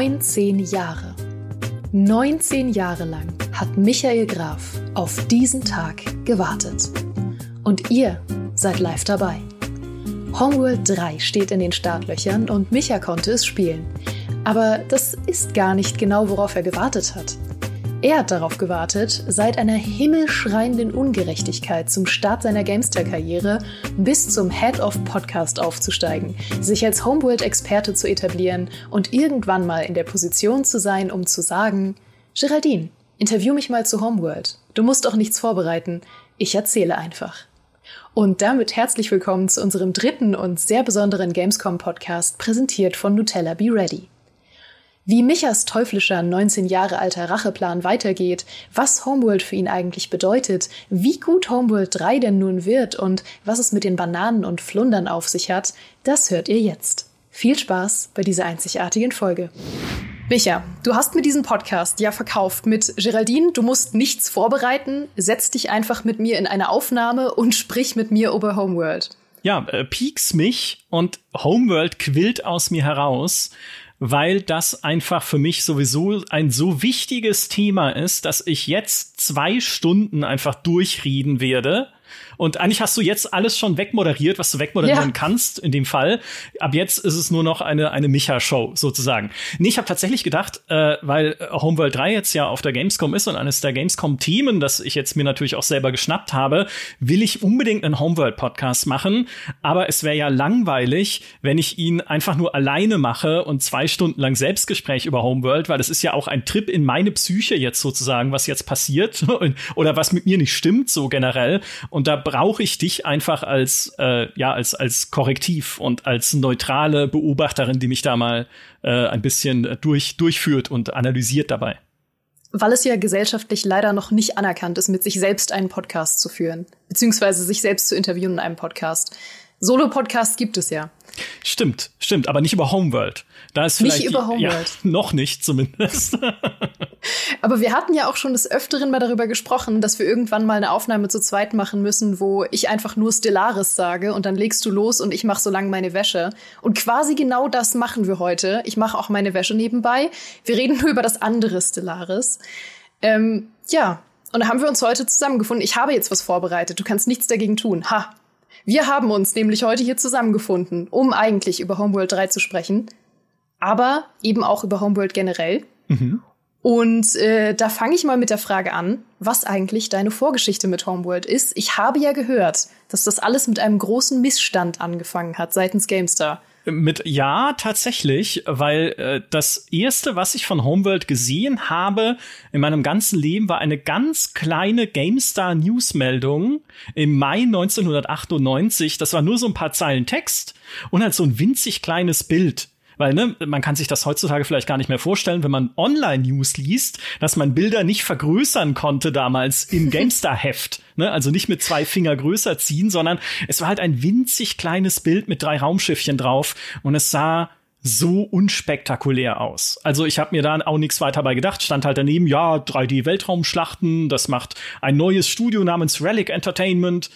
19 Jahre. 19 Jahre lang hat Michael Graf auf diesen Tag gewartet. Und ihr seid live dabei. Homeworld 3 steht in den Startlöchern und Micha konnte es spielen. Aber das ist gar nicht genau, worauf er gewartet hat. Er hat darauf gewartet, seit einer himmelschreienden Ungerechtigkeit zum Start seiner Gamestar-Karriere bis zum Head of Podcast aufzusteigen, sich als Homeworld-Experte zu etablieren und irgendwann mal in der Position zu sein, um zu sagen: Geraldine, interview mich mal zu Homeworld. Du musst auch nichts vorbereiten. Ich erzähle einfach. Und damit herzlich willkommen zu unserem dritten und sehr besonderen Gamescom-Podcast, präsentiert von Nutella Be Ready. Wie Michas teuflischer 19 Jahre alter Racheplan weitergeht, was Homeworld für ihn eigentlich bedeutet, wie gut Homeworld 3 denn nun wird und was es mit den Bananen und Flundern auf sich hat, das hört ihr jetzt. Viel Spaß bei dieser einzigartigen Folge. Micha, du hast mir diesen Podcast ja verkauft mit Geraldine, du musst nichts vorbereiten, setz dich einfach mit mir in eine Aufnahme und sprich mit mir über Homeworld. Ja, äh, pieks mich und Homeworld quillt aus mir heraus weil das einfach für mich sowieso ein so wichtiges Thema ist, dass ich jetzt zwei Stunden einfach durchreden werde und eigentlich hast du jetzt alles schon wegmoderiert, was du wegmoderieren ja. kannst in dem Fall. Ab jetzt ist es nur noch eine, eine Micha-Show sozusagen. Nee, ich habe tatsächlich gedacht, äh, weil Homeworld 3 jetzt ja auf der Gamescom ist und eines der Gamescom-Themen, das ich jetzt mir natürlich auch selber geschnappt habe, will ich unbedingt einen Homeworld-Podcast machen. Aber es wäre ja langweilig, wenn ich ihn einfach nur alleine mache und zwei Stunden lang Selbstgespräch über Homeworld, weil das ist ja auch ein Trip in meine Psyche jetzt sozusagen, was jetzt passiert oder was mit mir nicht stimmt, so generell. Und da brauche ich dich einfach als, äh, ja, als, als Korrektiv und als neutrale Beobachterin, die mich da mal äh, ein bisschen durch, durchführt und analysiert dabei. Weil es ja gesellschaftlich leider noch nicht anerkannt ist, mit sich selbst einen Podcast zu führen, beziehungsweise sich selbst zu interviewen in einem Podcast. Solo-Podcasts gibt es ja. Stimmt, stimmt, aber nicht über Homeworld. Da ist vielleicht nicht über Homeworld. Ja, noch nicht zumindest. aber wir hatten ja auch schon des Öfteren mal darüber gesprochen, dass wir irgendwann mal eine Aufnahme zu zweit machen müssen, wo ich einfach nur Stellaris sage und dann legst du los und ich mache so lange meine Wäsche. Und quasi genau das machen wir heute. Ich mache auch meine Wäsche nebenbei. Wir reden nur über das andere Stellaris. Ähm, ja, und da haben wir uns heute zusammengefunden. Ich habe jetzt was vorbereitet. Du kannst nichts dagegen tun. Ha, wir haben uns nämlich heute hier zusammengefunden, um eigentlich über Homeworld 3 zu sprechen, aber eben auch über Homeworld generell. Mhm. Und äh, da fange ich mal mit der Frage an, was eigentlich deine Vorgeschichte mit Homeworld ist. Ich habe ja gehört, dass das alles mit einem großen Missstand angefangen hat seitens GameStar. Mit ja, tatsächlich, weil äh, das erste, was ich von Homeworld gesehen habe in meinem ganzen Leben, war eine ganz kleine GameStar Newsmeldung im Mai 1998. Das war nur so ein paar Zeilen Text und halt so ein winzig kleines Bild weil ne, man kann sich das heutzutage vielleicht gar nicht mehr vorstellen, wenn man Online-News liest, dass man Bilder nicht vergrößern konnte damals im GameStar-Heft. Ne? Also nicht mit zwei Finger größer ziehen, sondern es war halt ein winzig kleines Bild mit drei Raumschiffchen drauf und es sah so unspektakulär aus. Also ich habe mir da auch nichts weiter bei gedacht. Stand halt daneben, ja, 3D-Weltraumschlachten, das macht ein neues Studio namens Relic Entertainment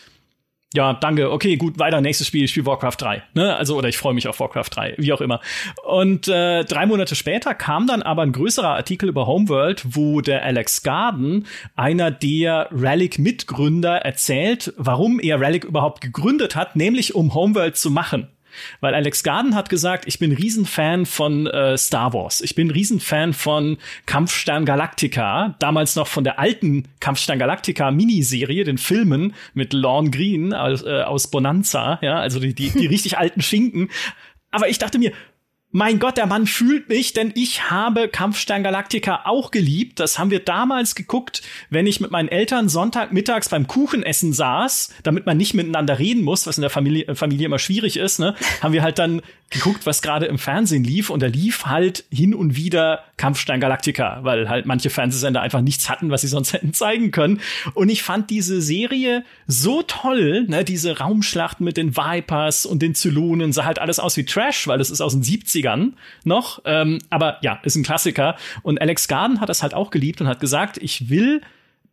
ja, danke, okay, gut, weiter, nächstes Spiel, ich spiele Warcraft 3. Ne? Also, oder ich freue mich auf Warcraft 3, wie auch immer. Und äh, drei Monate später kam dann aber ein größerer Artikel über Homeworld, wo der Alex Garden, einer der Relic-Mitgründer, erzählt, warum er Relic überhaupt gegründet hat, nämlich um Homeworld zu machen. Weil Alex Garden hat gesagt, ich bin Riesenfan von äh, Star Wars. Ich bin Riesenfan von Kampfstern Galactica. Damals noch von der alten Kampfstern Galactica Miniserie, den Filmen mit Lorne Green aus, äh, aus Bonanza. Ja, also die, die, die richtig alten Schinken. Aber ich dachte mir, mein Gott, der Mann fühlt mich, denn ich habe Kampfstern Galactica auch geliebt. Das haben wir damals geguckt, wenn ich mit meinen Eltern Sonntagmittags beim Kuchenessen saß, damit man nicht miteinander reden muss, was in der Familie, Familie immer schwierig ist, ne? Haben wir halt dann geguckt, was gerade im Fernsehen lief und da lief halt hin und wieder Kampfstein Galactica, weil halt manche Fernsehsender einfach nichts hatten, was sie sonst hätten zeigen können. Und ich fand diese Serie so toll, ne, diese Raumschlachten mit den Vipers und den Zylonen, sah halt alles aus wie Trash, weil es ist aus den 70ern noch. Ähm, aber ja, ist ein Klassiker. Und Alex Garden hat das halt auch geliebt und hat gesagt, ich will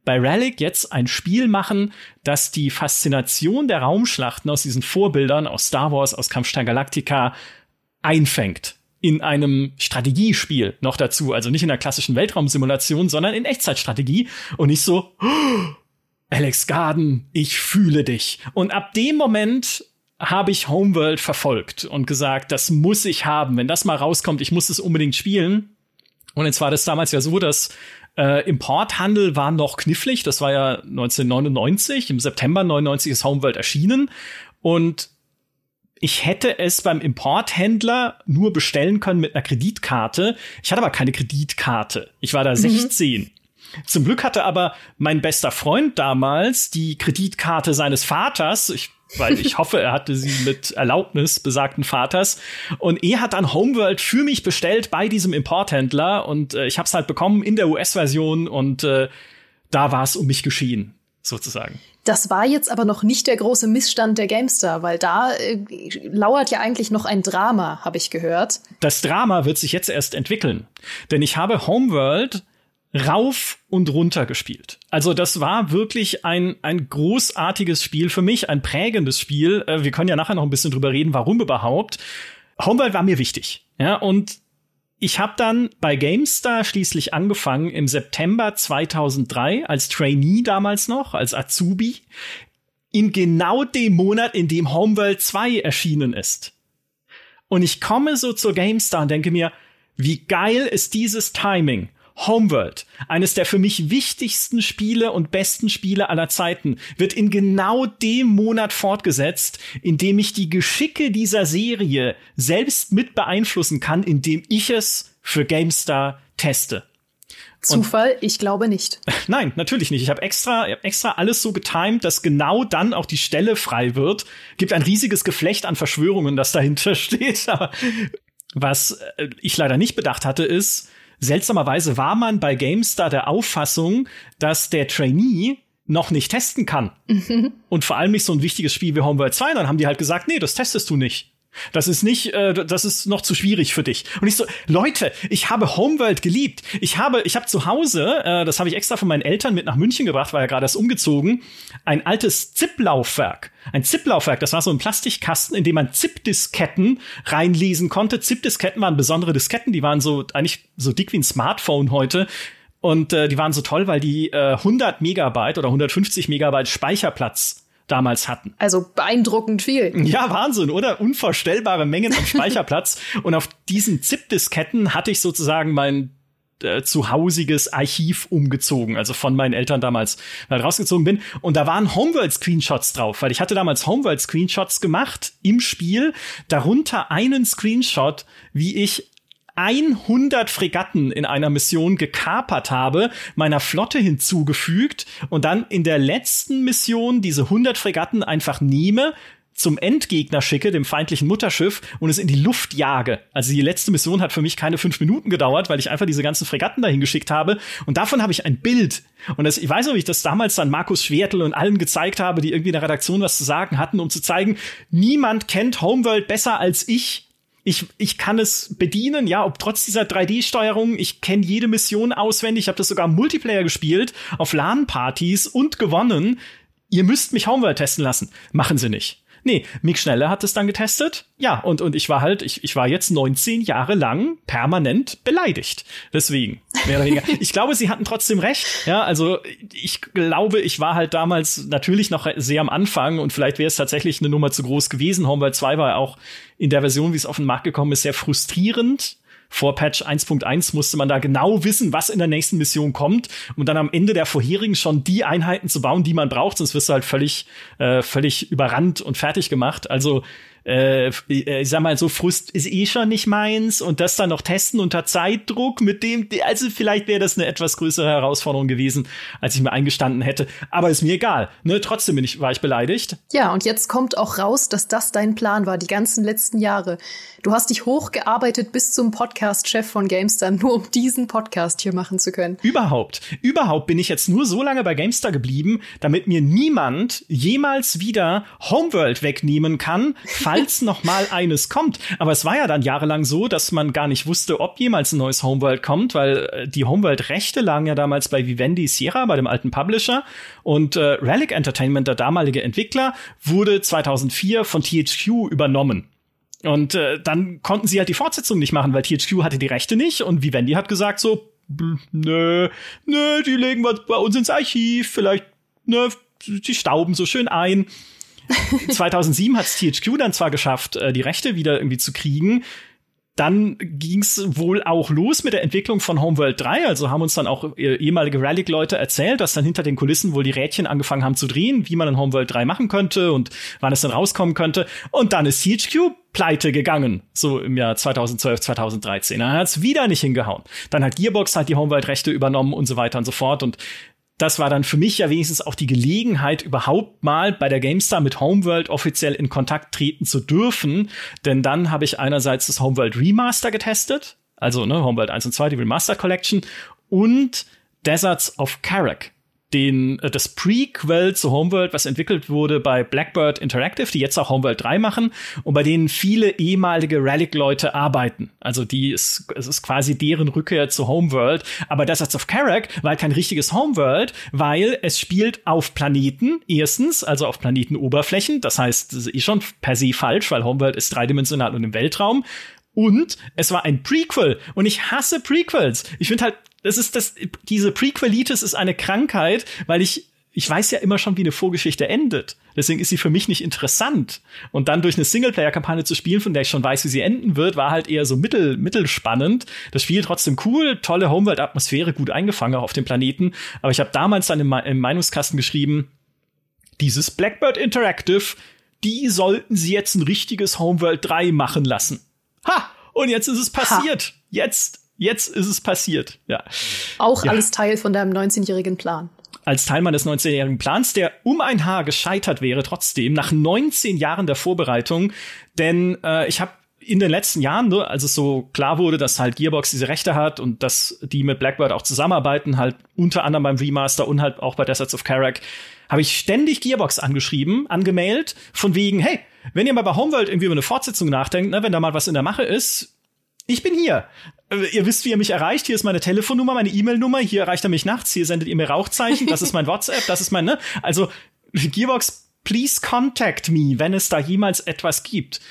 bei Relic jetzt ein Spiel machen, das die Faszination der Raumschlachten aus diesen Vorbildern aus Star Wars, aus Kampfstein Galactica einfängt. In einem Strategiespiel noch dazu, also nicht in einer klassischen Weltraumsimulation, sondern in Echtzeitstrategie und nicht so oh, Alex Garden, ich fühle dich. Und ab dem Moment habe ich Homeworld verfolgt und gesagt, das muss ich haben. Wenn das mal rauskommt, ich muss es unbedingt spielen. Und jetzt war das damals ja so, dass äh, Importhandel war noch knifflig. Das war ja 1999. Im September 99 ist Homeworld erschienen. Und ich hätte es beim Importhändler nur bestellen können mit einer Kreditkarte. Ich hatte aber keine Kreditkarte. Ich war da 16. Mhm. Zum Glück hatte aber mein bester Freund damals die Kreditkarte seines Vaters. Ich weil ich hoffe, er hatte sie mit Erlaubnis besagten Vaters. Und er hat dann Homeworld für mich bestellt bei diesem Importhändler und äh, ich habe es halt bekommen in der US-Version und äh, da war es um mich geschehen, sozusagen. Das war jetzt aber noch nicht der große Missstand der Gamestar, weil da äh, lauert ja eigentlich noch ein Drama, habe ich gehört. Das Drama wird sich jetzt erst entwickeln, denn ich habe Homeworld rauf und runter gespielt. Also das war wirklich ein, ein großartiges Spiel für mich, ein prägendes Spiel. Äh, wir können ja nachher noch ein bisschen drüber reden, warum überhaupt. Homeworld war mir wichtig. Ja, und ich habe dann bei GameStar schließlich angefangen im September 2003 als Trainee damals noch, als Azubi, in genau dem Monat, in dem Homeworld 2 erschienen ist. Und ich komme so zur GameStar und denke mir, wie geil ist dieses Timing? Homeworld, eines der für mich wichtigsten Spiele und besten Spiele aller Zeiten, wird in genau dem Monat fortgesetzt, in dem ich die Geschicke dieser Serie selbst mit beeinflussen kann, indem ich es für GameStar teste. Zufall? Und ich glaube nicht. Nein, natürlich nicht. Ich habe extra, hab extra alles so getimt, dass genau dann auch die Stelle frei wird. Gibt ein riesiges Geflecht an Verschwörungen, das dahinter steht. Aber was äh, ich leider nicht bedacht hatte, ist, Seltsamerweise war man bei GameStar der Auffassung, dass der Trainee noch nicht testen kann. Mhm. Und vor allem nicht so ein wichtiges Spiel wie Homeworld 2. Dann haben die halt gesagt, nee, das testest du nicht. Das ist nicht, äh, das ist noch zu schwierig für dich. Und ich so, Leute, ich habe Homeworld geliebt. Ich habe, ich habe zu Hause, äh, das habe ich extra von meinen Eltern mit nach München gebracht, war ja gerade erst umgezogen, ein altes ZIP-Laufwerk. Ein ZIP-Laufwerk, das war so ein Plastikkasten, in dem man ZIP-Disketten reinlesen konnte. ZIP-Disketten waren besondere Disketten, die waren so eigentlich so dick wie ein Smartphone heute. Und äh, die waren so toll, weil die äh, 100 Megabyte oder 150 Megabyte Speicherplatz damals hatten. Also beeindruckend viel. Ja, Wahnsinn, oder? Unvorstellbare Mengen am Speicherplatz. Und auf diesen ZIP-Disketten hatte ich sozusagen mein äh, zuhausiges Archiv umgezogen, also von meinen Eltern damals halt rausgezogen bin. Und da waren Homeworld-Screenshots drauf, weil ich hatte damals Homeworld-Screenshots gemacht im Spiel, darunter einen Screenshot, wie ich 100 Fregatten in einer Mission gekapert habe, meiner Flotte hinzugefügt und dann in der letzten Mission diese 100 Fregatten einfach nehme, zum Endgegner schicke, dem feindlichen Mutterschiff, und es in die Luft jage. Also die letzte Mission hat für mich keine fünf Minuten gedauert, weil ich einfach diese ganzen Fregatten dahin geschickt habe. Und davon habe ich ein Bild. Und das, ich weiß noch, wie ich das damals dann Markus Schwertel und allen gezeigt habe, die irgendwie in der Redaktion was zu sagen hatten, um zu zeigen, niemand kennt Homeworld besser als ich ich, ich kann es bedienen, ja, ob trotz dieser 3D-Steuerung, ich kenne jede Mission auswendig, ich habe das sogar Multiplayer gespielt, auf LAN-Partys und gewonnen. Ihr müsst mich Homeworld testen lassen. Machen sie nicht. Nee, Mick Schneller hat es dann getestet. Ja, und, und ich war halt, ich, ich war jetzt 19 Jahre lang permanent beleidigt. Deswegen, mehr oder weniger. ich glaube, sie hatten trotzdem recht. Ja, also ich glaube, ich war halt damals natürlich noch sehr am Anfang und vielleicht wäre es tatsächlich eine Nummer zu groß gewesen. Homeworld 2 war auch in der Version, wie es auf den Markt gekommen ist, sehr frustrierend vor Patch 1.1 musste man da genau wissen, was in der nächsten Mission kommt und dann am Ende der vorherigen schon die Einheiten zu bauen, die man braucht, sonst wirst du halt völlig, äh, völlig überrannt und fertig gemacht. Also äh, ich sag mal, so Frust ist eh schon nicht meins und das dann noch testen unter Zeitdruck mit dem, also vielleicht wäre das eine etwas größere Herausforderung gewesen, als ich mir eingestanden hätte. Aber ist mir egal. Ne? Trotzdem bin ich, war ich beleidigt. Ja, und jetzt kommt auch raus, dass das dein Plan war, die ganzen letzten Jahre. Du hast dich hochgearbeitet bis zum Podcast-Chef von GameStar, nur um diesen Podcast hier machen zu können. Überhaupt. Überhaupt bin ich jetzt nur so lange bei GameStar geblieben, damit mir niemand jemals wieder Homeworld wegnehmen kann, falls noch mal eines kommt. Aber es war ja dann jahrelang so, dass man gar nicht wusste, ob jemals ein neues Homeworld kommt, weil äh, die Homeworld-Rechte lagen ja damals bei Vivendi Sierra, bei dem alten Publisher. Und äh, Relic Entertainment, der damalige Entwickler, wurde 2004 von THQ übernommen. Und äh, dann konnten sie halt die Fortsetzung nicht machen, weil THQ hatte die Rechte nicht. Und Vivendi hat gesagt so, nö, nö, die legen wir bei uns ins Archiv, vielleicht, ne, die stauben so schön ein. 2007 hat es THQ dann zwar geschafft, äh, die Rechte wieder irgendwie zu kriegen, dann ging's wohl auch los mit der Entwicklung von Homeworld 3. Also haben uns dann auch äh, ehemalige Relic-Leute erzählt, dass dann hinter den Kulissen wohl die Rädchen angefangen haben zu drehen, wie man in Homeworld 3 machen könnte und wann es dann rauskommen könnte. Und dann ist THQ pleite gegangen, so im Jahr 2012, 2013. Dann hat's wieder nicht hingehauen. Dann hat Gearbox halt die Homeworld-Rechte übernommen und so weiter und so fort. Und das war dann für mich ja wenigstens auch die Gelegenheit, überhaupt mal bei der GameStar mit Homeworld offiziell in Kontakt treten zu dürfen. Denn dann habe ich einerseits das Homeworld Remaster getestet, also ne, Homeworld 1 und 2, die Remaster Collection, und Deserts of Karak den, äh, das Prequel zu Homeworld, was entwickelt wurde bei Blackbird Interactive, die jetzt auch Homeworld 3 machen und bei denen viele ehemalige Relic-Leute arbeiten. Also die ist, es ist quasi deren Rückkehr zu Homeworld. Aber Deserts of Karak war kein richtiges Homeworld, weil es spielt auf Planeten, erstens, also auf Planetenoberflächen. Das heißt, das ist eh schon per se falsch, weil Homeworld ist dreidimensional und im Weltraum. Und es war ein Prequel. Und ich hasse Prequels. Ich finde halt, das ist das, diese Prequelitis ist eine Krankheit, weil ich, ich weiß ja immer schon, wie eine Vorgeschichte endet. Deswegen ist sie für mich nicht interessant. Und dann durch eine Singleplayer-Kampagne zu spielen, von der ich schon weiß, wie sie enden wird, war halt eher so mittel, mittelspannend. Das Spiel trotzdem cool, tolle Homeworld-Atmosphäre, gut eingefangen auf dem Planeten. Aber ich habe damals dann im, im Meinungskasten geschrieben, dieses Blackbird Interactive, die sollten sie jetzt ein richtiges Homeworld 3 machen lassen. Ha! Und jetzt ist es passiert. Ha. Jetzt Jetzt ist es passiert. Ja. Auch ja. alles Teil von deinem 19-jährigen Plan. Als Teil meines 19-jährigen Plans, der um ein Haar gescheitert wäre, trotzdem, nach 19 Jahren der Vorbereitung. Denn äh, ich habe in den letzten Jahren, ne, als es so klar wurde, dass halt Gearbox diese Rechte hat und dass die mit Blackbird auch zusammenarbeiten, halt unter anderem beim Remaster und halt auch bei Deserts of Karak, habe ich ständig Gearbox angeschrieben, angemailt, von wegen, hey, wenn ihr mal bei Homeworld irgendwie über eine Fortsetzung nachdenkt, ne, wenn da mal was in der Mache ist, ich bin hier. Äh, ihr wisst, wie ihr mich erreicht. Hier ist meine Telefonnummer, meine E-Mail-Nummer. Hier erreicht er mich nachts. Hier sendet ihr mir Rauchzeichen. Das ist mein WhatsApp. Das ist mein, ne? Also, Gearbox, please contact me, wenn es da jemals etwas gibt.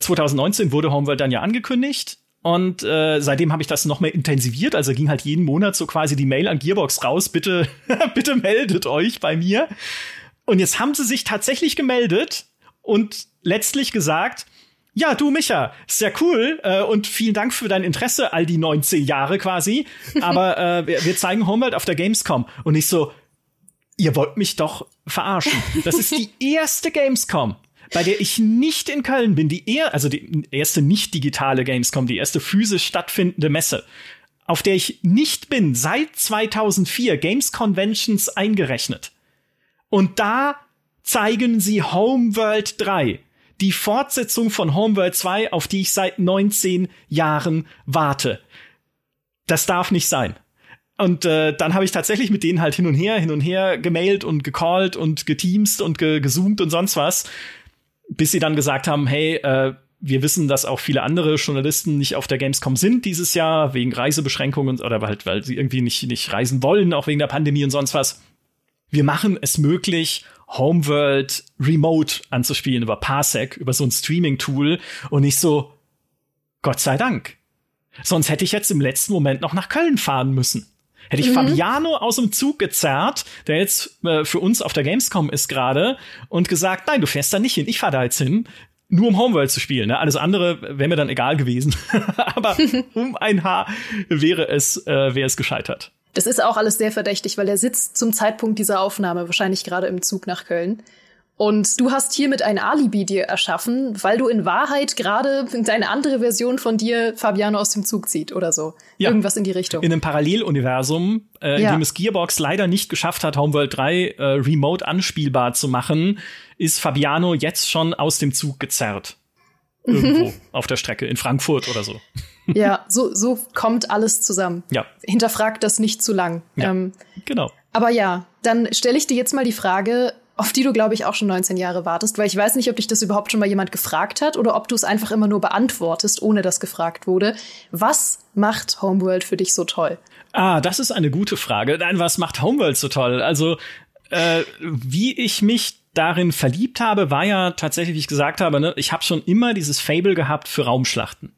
2019 wurde Homeworld dann ja angekündigt. Und äh, seitdem habe ich das noch mehr intensiviert. Also ging halt jeden Monat so quasi die Mail an Gearbox raus. Bitte, bitte meldet euch bei mir. Und jetzt haben sie sich tatsächlich gemeldet und letztlich gesagt, ja, du Micha, sehr cool äh, und vielen Dank für dein Interesse all die 19 Jahre quasi. Aber äh, wir, wir zeigen Homeworld auf der Gamescom und ich so, ihr wollt mich doch verarschen. Das ist die erste Gamescom, bei der ich nicht in Köln bin. Die er also die erste nicht digitale Gamescom, die erste physisch stattfindende Messe, auf der ich nicht bin seit 2004 Games Conventions eingerechnet. Und da zeigen sie Homeworld 3 die Fortsetzung von Homeworld 2, auf die ich seit 19 Jahren warte. Das darf nicht sein. Und äh, dann habe ich tatsächlich mit denen halt hin und her, hin und her gemailt und gecallt und geteamst und ge gezoomt und sonst was, bis sie dann gesagt haben, hey, äh, wir wissen, dass auch viele andere Journalisten nicht auf der Gamescom sind dieses Jahr, wegen Reisebeschränkungen oder halt, weil sie irgendwie nicht, nicht reisen wollen, auch wegen der Pandemie und sonst was. Wir machen es möglich, Homeworld remote anzuspielen über Parsec, über so ein Streaming-Tool und nicht so, Gott sei Dank. Sonst hätte ich jetzt im letzten Moment noch nach Köln fahren müssen. Hätte ich mhm. Fabiano aus dem Zug gezerrt, der jetzt äh, für uns auf der Gamescom ist gerade, und gesagt, nein, du fährst da nicht hin, ich fahr da jetzt hin, nur um Homeworld zu spielen. Ne? Alles andere wäre mir dann egal gewesen. Aber um ein Haar wäre es, äh, wäre es gescheitert. Das ist auch alles sehr verdächtig, weil er sitzt zum Zeitpunkt dieser Aufnahme wahrscheinlich gerade im Zug nach Köln. Und du hast hiermit ein Alibi dir erschaffen, weil du in Wahrheit gerade deine andere Version von dir Fabiano aus dem Zug zieht oder so. Ja. Irgendwas in die Richtung. In einem Paralleluniversum, äh, ja. in dem es Gearbox leider nicht geschafft hat, Homeworld 3 äh, remote anspielbar zu machen, ist Fabiano jetzt schon aus dem Zug gezerrt. Irgendwo auf der Strecke, in Frankfurt oder so. Ja, so, so kommt alles zusammen. Ja. Hinterfragt das nicht zu lang. Ja, ähm, genau. Aber ja, dann stelle ich dir jetzt mal die Frage, auf die du, glaube ich, auch schon 19 Jahre wartest, weil ich weiß nicht, ob dich das überhaupt schon mal jemand gefragt hat oder ob du es einfach immer nur beantwortest, ohne dass gefragt wurde. Was macht Homeworld für dich so toll? Ah, das ist eine gute Frage. Nein, was macht Homeworld so toll? Also, äh, wie ich mich darin verliebt habe, war ja tatsächlich, wie ich gesagt habe, ne, ich habe schon immer dieses Fable gehabt für Raumschlachten.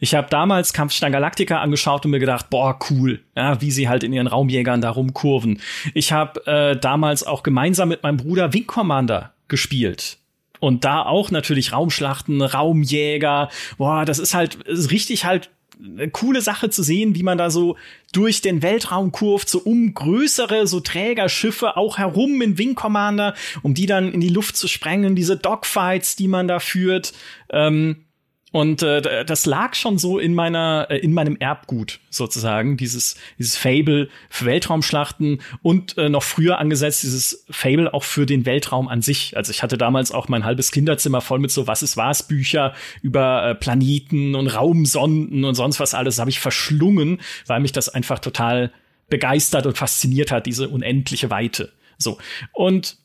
Ich habe damals Kampfstein Galactica angeschaut und mir gedacht, boah, cool, ja, wie sie halt in ihren Raumjägern da rumkurven. Ich habe äh, damals auch gemeinsam mit meinem Bruder Wing Commander gespielt. Und da auch natürlich Raumschlachten, Raumjäger. Boah, das ist halt ist richtig halt eine coole Sache zu sehen, wie man da so durch den Weltraum kurft, so um größere, so Trägerschiffe auch herum in Wing Commander, um die dann in die Luft zu sprengen, diese Dogfights, die man da führt. Ähm, und äh, das lag schon so in meiner, äh, in meinem Erbgut sozusagen, dieses, dieses Fable für Weltraumschlachten und äh, noch früher angesetzt dieses Fable auch für den Weltraum an sich. Also ich hatte damals auch mein halbes Kinderzimmer voll mit so Was ist was Bücher über äh, Planeten und Raumsonden und sonst was alles habe ich verschlungen, weil mich das einfach total begeistert und fasziniert hat, diese unendliche Weite. So. Und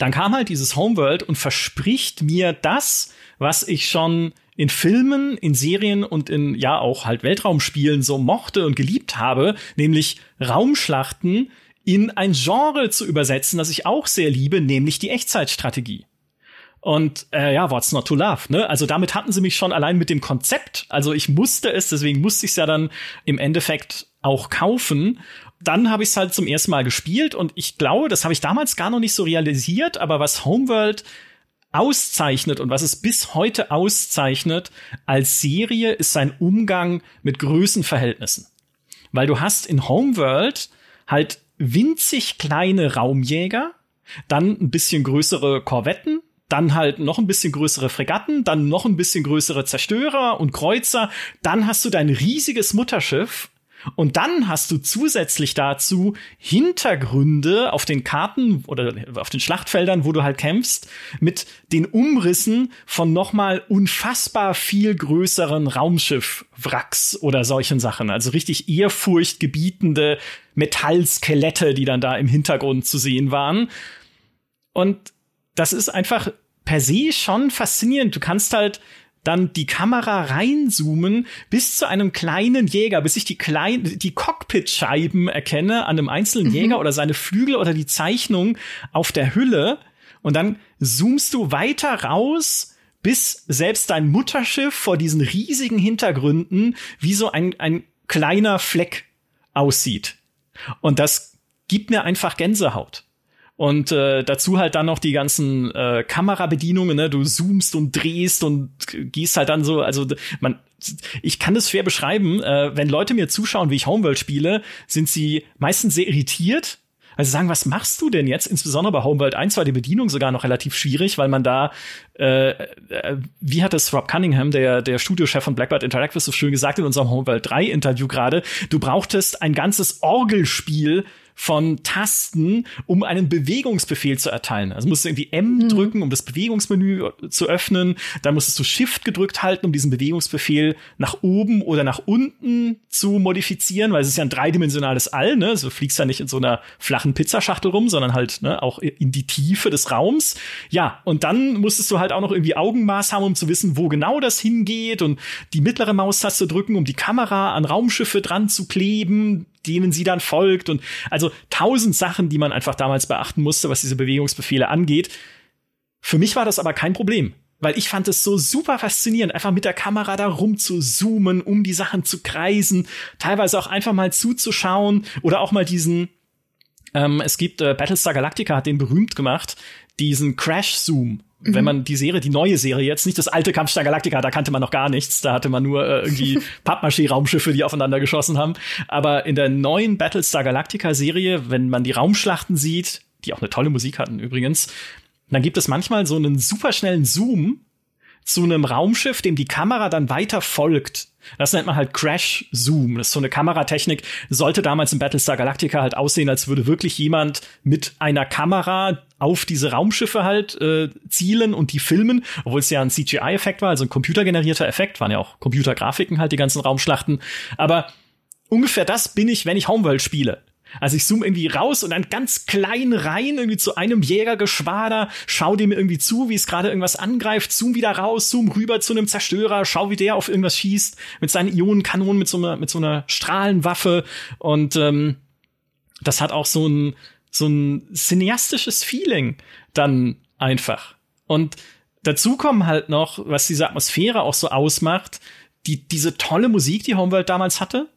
dann kam halt dieses Homeworld und verspricht mir das, was ich schon in Filmen, in Serien und in ja auch halt Weltraumspielen so mochte und geliebt habe, nämlich Raumschlachten in ein Genre zu übersetzen, das ich auch sehr liebe, nämlich die Echtzeitstrategie. Und äh, ja, what's not to love, ne? Also damit hatten sie mich schon allein mit dem Konzept. Also ich musste es, deswegen musste ich es ja dann im Endeffekt auch kaufen. Dann habe ich es halt zum ersten Mal gespielt und ich glaube, das habe ich damals gar noch nicht so realisiert, aber was Homeworld auszeichnet und was es bis heute auszeichnet als Serie, ist sein Umgang mit Größenverhältnissen. Weil du hast in Homeworld halt winzig kleine Raumjäger, dann ein bisschen größere Korvetten, dann halt noch ein bisschen größere Fregatten, dann noch ein bisschen größere Zerstörer und Kreuzer, dann hast du dein riesiges Mutterschiff und dann hast du zusätzlich dazu Hintergründe auf den Karten oder auf den Schlachtfeldern, wo du halt kämpfst, mit den Umrissen von nochmal unfassbar viel größeren Raumschiffwracks oder solchen Sachen. Also richtig ehrfurchtgebietende Metallskelette, die dann da im Hintergrund zu sehen waren. Und das ist einfach per se schon faszinierend. Du kannst halt dann die Kamera reinzoomen bis zu einem kleinen Jäger, bis ich die kleinen, die Cockpitscheiben erkenne an einem einzelnen mhm. Jäger oder seine Flügel oder die Zeichnung auf der Hülle. Und dann zoomst du weiter raus, bis selbst dein Mutterschiff vor diesen riesigen Hintergründen wie so ein, ein kleiner Fleck aussieht. Und das gibt mir einfach Gänsehaut. Und äh, dazu halt dann noch die ganzen äh, Kamerabedienungen, ne? Du zoomst und drehst und gehst halt dann so, also man, ich kann das schwer beschreiben. Äh, wenn Leute mir zuschauen, wie ich Homeworld spiele, sind sie meistens sehr irritiert. Also sagen, was machst du denn jetzt? Insbesondere bei Homeworld 1 war die Bedienung sogar noch relativ schwierig, weil man da, äh, äh, wie hat es Rob Cunningham, der, der Studiochef von Blackbird Interactive, so schön gesagt in unserem Homeworld 3 Interview gerade, du brauchtest ein ganzes Orgelspiel von Tasten, um einen Bewegungsbefehl zu erteilen. Also musst du irgendwie M mhm. drücken, um das Bewegungsmenü zu öffnen. Dann musstest du Shift gedrückt halten, um diesen Bewegungsbefehl nach oben oder nach unten zu modifizieren, weil es ist ja ein dreidimensionales All. Ne? Also du fliegst ja nicht in so einer flachen Pizzaschachtel rum, sondern halt ne, auch in die Tiefe des Raums. Ja, und dann musstest du halt auch noch irgendwie Augenmaß haben, um zu wissen, wo genau das hingeht und die mittlere Maustaste drücken, um die Kamera an Raumschiffe dran zu kleben denen sie dann folgt und also tausend Sachen, die man einfach damals beachten musste, was diese Bewegungsbefehle angeht. Für mich war das aber kein Problem, weil ich fand es so super faszinierend, einfach mit der Kamera da rum zu zoomen, um die Sachen zu kreisen, teilweise auch einfach mal zuzuschauen oder auch mal diesen ähm, es gibt äh, Battlestar Galactica hat den berühmt gemacht, diesen Crash Zoom Mhm. Wenn man die Serie, die neue Serie jetzt, nicht das alte Kampfstein Galactica, da kannte man noch gar nichts, da hatte man nur äh, irgendwie Pappmaché-Raumschiffe, die aufeinander geschossen haben. Aber in der neuen Battlestar Galactica-Serie, wenn man die Raumschlachten sieht, die auch eine tolle Musik hatten übrigens, dann gibt es manchmal so einen superschnellen Zoom zu einem Raumschiff, dem die Kamera dann weiter folgt. Das nennt man halt Crash Zoom. Das ist so eine Kameratechnik. Sollte damals in Battlestar Galactica halt aussehen, als würde wirklich jemand mit einer Kamera auf diese Raumschiffe halt äh, zielen und die filmen, obwohl es ja ein CGI-Effekt war, also ein computergenerierter Effekt, waren ja auch Computergrafiken halt die ganzen Raumschlachten. Aber ungefähr das bin ich, wenn ich Homeworld spiele. Also ich zoome irgendwie raus und dann ganz klein rein, irgendwie zu einem Jägergeschwader, schau dem irgendwie zu, wie es gerade irgendwas angreift, zoom wieder raus, zoom rüber zu einem Zerstörer, schau, wie der auf irgendwas schießt, mit seinen Ionenkanonen, mit so einer, mit so einer Strahlenwaffe. Und ähm, das hat auch so ein, so ein cineastisches Feeling, dann einfach. Und dazu kommen halt noch, was diese Atmosphäre auch so ausmacht, die, diese tolle Musik, die Homeworld damals hatte.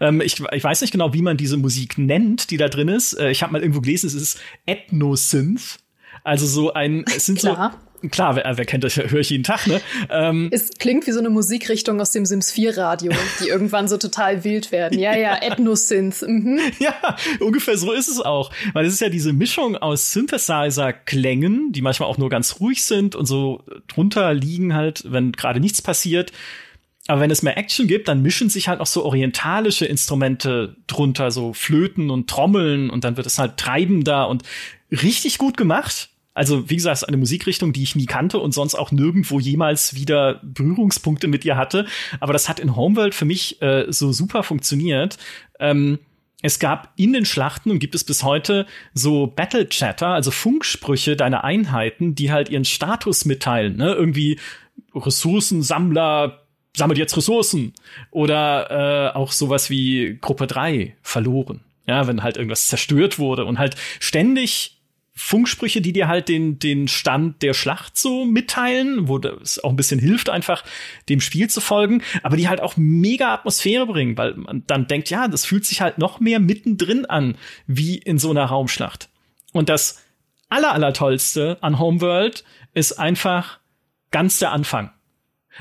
Ähm, ich, ich weiß nicht genau, wie man diese Musik nennt, die da drin ist. Äh, ich habe mal irgendwo gelesen, es ist Ethno-Synth. Also so ein, es sind Klar. so, klar, wer, wer kennt das, höre ich jeden Tag, ne? Ähm, Es klingt wie so eine Musikrichtung aus dem Sims 4 Radio, die irgendwann so total wild werden. Ja, ja, Ethno-Synth. Mhm. ja, ungefähr so ist es auch. Weil es ist ja diese Mischung aus Synthesizer-Klängen, die manchmal auch nur ganz ruhig sind und so drunter liegen halt, wenn gerade nichts passiert. Aber wenn es mehr Action gibt, dann mischen sich halt auch so orientalische Instrumente drunter, so Flöten und Trommeln und dann wird es halt treibender und richtig gut gemacht. Also, wie gesagt, eine Musikrichtung, die ich nie kannte und sonst auch nirgendwo jemals wieder Berührungspunkte mit ihr hatte. Aber das hat in Homeworld für mich äh, so super funktioniert. Ähm, es gab in den Schlachten und gibt es bis heute so Battle Chatter, also Funksprüche deiner Einheiten, die halt ihren Status mitteilen, ne? Irgendwie Ressourcensammler sammelt jetzt Ressourcen oder äh, auch sowas wie Gruppe 3 verloren. Ja, wenn halt irgendwas zerstört wurde und halt ständig Funksprüche, die dir halt den, den Stand der Schlacht so mitteilen, wo es auch ein bisschen hilft, einfach dem Spiel zu folgen, aber die halt auch mega Atmosphäre bringen, weil man dann denkt, ja, das fühlt sich halt noch mehr mittendrin an, wie in so einer Raumschlacht. Und das aller, aller tollste an Homeworld ist einfach ganz der Anfang.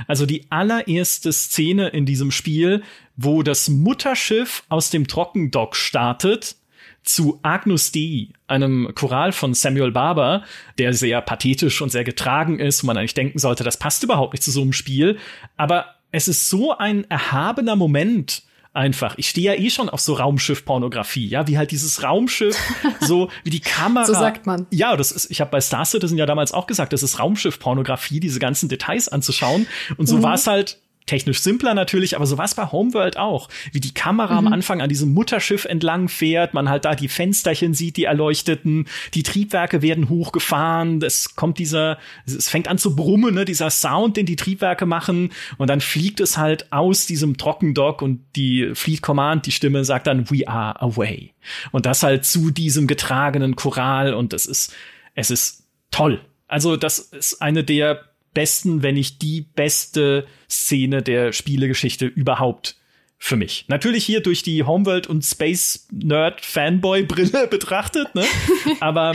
Also die allererste Szene in diesem Spiel, wo das Mutterschiff aus dem Trockendock startet zu Agnus Dei, einem Choral von Samuel Barber, der sehr pathetisch und sehr getragen ist, wo man eigentlich denken sollte, das passt überhaupt nicht zu so einem Spiel. Aber es ist so ein erhabener Moment, einfach. Ich stehe ja eh schon auf so Raumschiff-Pornografie, ja, wie halt dieses Raumschiff, so wie die Kamera. So sagt man. Ja, das ist, ich habe bei Star Citizen ja damals auch gesagt, das ist Raumschiff-Pornografie, diese ganzen Details anzuschauen. Und so Mhm. war es halt technisch simpler natürlich, aber so war es bei Homeworld auch. Wie die Kamera am Anfang an diesem Mutterschiff entlang fährt, man halt da die Fensterchen sieht, die erleuchteten, die Triebwerke werden hochgefahren, es kommt dieser, es fängt an zu brummen, ne, dieser Sound, den die Triebwerke machen und dann fliegt es halt aus diesem Trockendock und die Fleet Command, die Stimme sagt dann, we are away. Und das halt zu diesem getragenen Choral und es ist, es ist toll. Also das ist eine der besten, wenn nicht die beste Szene der Spielegeschichte überhaupt für mich. Natürlich hier durch die Homeworld und Space Nerd Fanboy Brille betrachtet, ne? Aber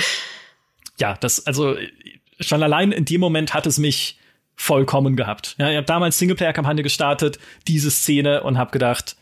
ja, das also schon allein in dem Moment hat es mich vollkommen gehabt. Ja, ich habe damals Singleplayer Kampagne gestartet, diese Szene und habe gedacht,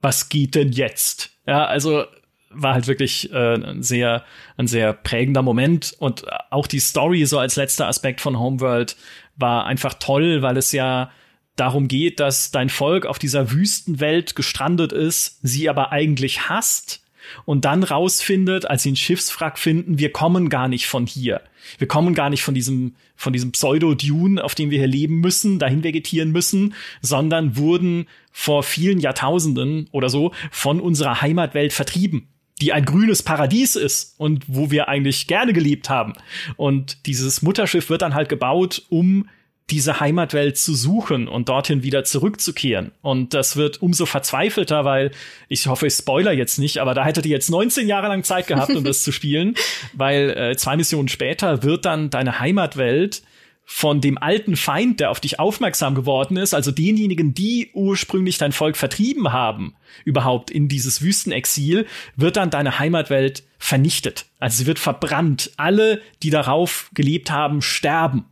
was geht denn jetzt? Ja, also war halt wirklich äh, ein sehr ein sehr prägender Moment und auch die Story so als letzter Aspekt von Homeworld war einfach toll, weil es ja darum geht, dass dein Volk auf dieser Wüstenwelt gestrandet ist, sie aber eigentlich hasst und dann rausfindet, als sie ein Schiffswrack finden, wir kommen gar nicht von hier. Wir kommen gar nicht von diesem, von diesem Pseudo-Dune, auf dem wir hier leben müssen, dahin vegetieren müssen, sondern wurden vor vielen Jahrtausenden oder so von unserer Heimatwelt vertrieben die ein grünes Paradies ist und wo wir eigentlich gerne gelebt haben. Und dieses Mutterschiff wird dann halt gebaut, um diese Heimatwelt zu suchen und dorthin wieder zurückzukehren. Und das wird umso verzweifelter, weil ich hoffe, ich spoiler jetzt nicht, aber da hättet ihr jetzt 19 Jahre lang Zeit gehabt, um das zu spielen, weil äh, zwei Missionen später wird dann deine Heimatwelt von dem alten Feind, der auf dich aufmerksam geworden ist, also denjenigen, die ursprünglich dein Volk vertrieben haben, überhaupt in dieses Wüstenexil, wird dann deine Heimatwelt vernichtet. Also sie wird verbrannt. Alle, die darauf gelebt haben, sterben.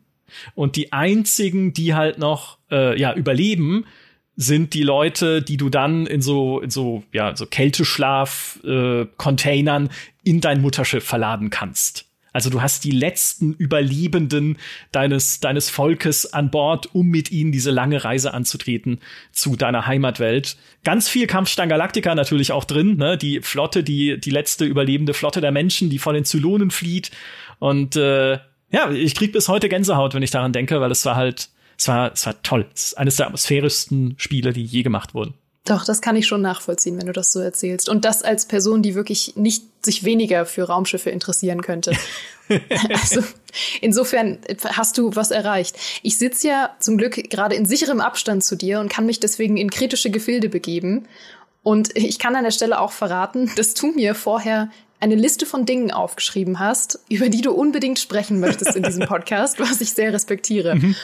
Und die einzigen, die halt noch äh, ja überleben, sind die Leute, die du dann in so in so ja so Kälteschlaf äh, in dein Mutterschiff verladen kannst. Also du hast die letzten Überlebenden deines, deines Volkes an Bord, um mit ihnen diese lange Reise anzutreten zu deiner Heimatwelt. Ganz viel Kampfstein Galactica natürlich auch drin, ne? Die Flotte, die, die letzte überlebende Flotte der Menschen, die von den Zylonen flieht. Und äh, ja, ich krieg bis heute Gänsehaut, wenn ich daran denke, weil es war halt, es war, es war toll. Es ist eines der atmosphärischsten Spiele, die je gemacht wurden. Doch, das kann ich schon nachvollziehen, wenn du das so erzählst. Und das als Person, die wirklich nicht sich weniger für Raumschiffe interessieren könnte. also insofern hast du was erreicht. Ich sitze ja zum Glück gerade in sicherem Abstand zu dir und kann mich deswegen in kritische Gefilde begeben. Und ich kann an der Stelle auch verraten, dass du mir vorher eine Liste von Dingen aufgeschrieben hast, über die du unbedingt sprechen möchtest in diesem Podcast, was ich sehr respektiere. Mhm.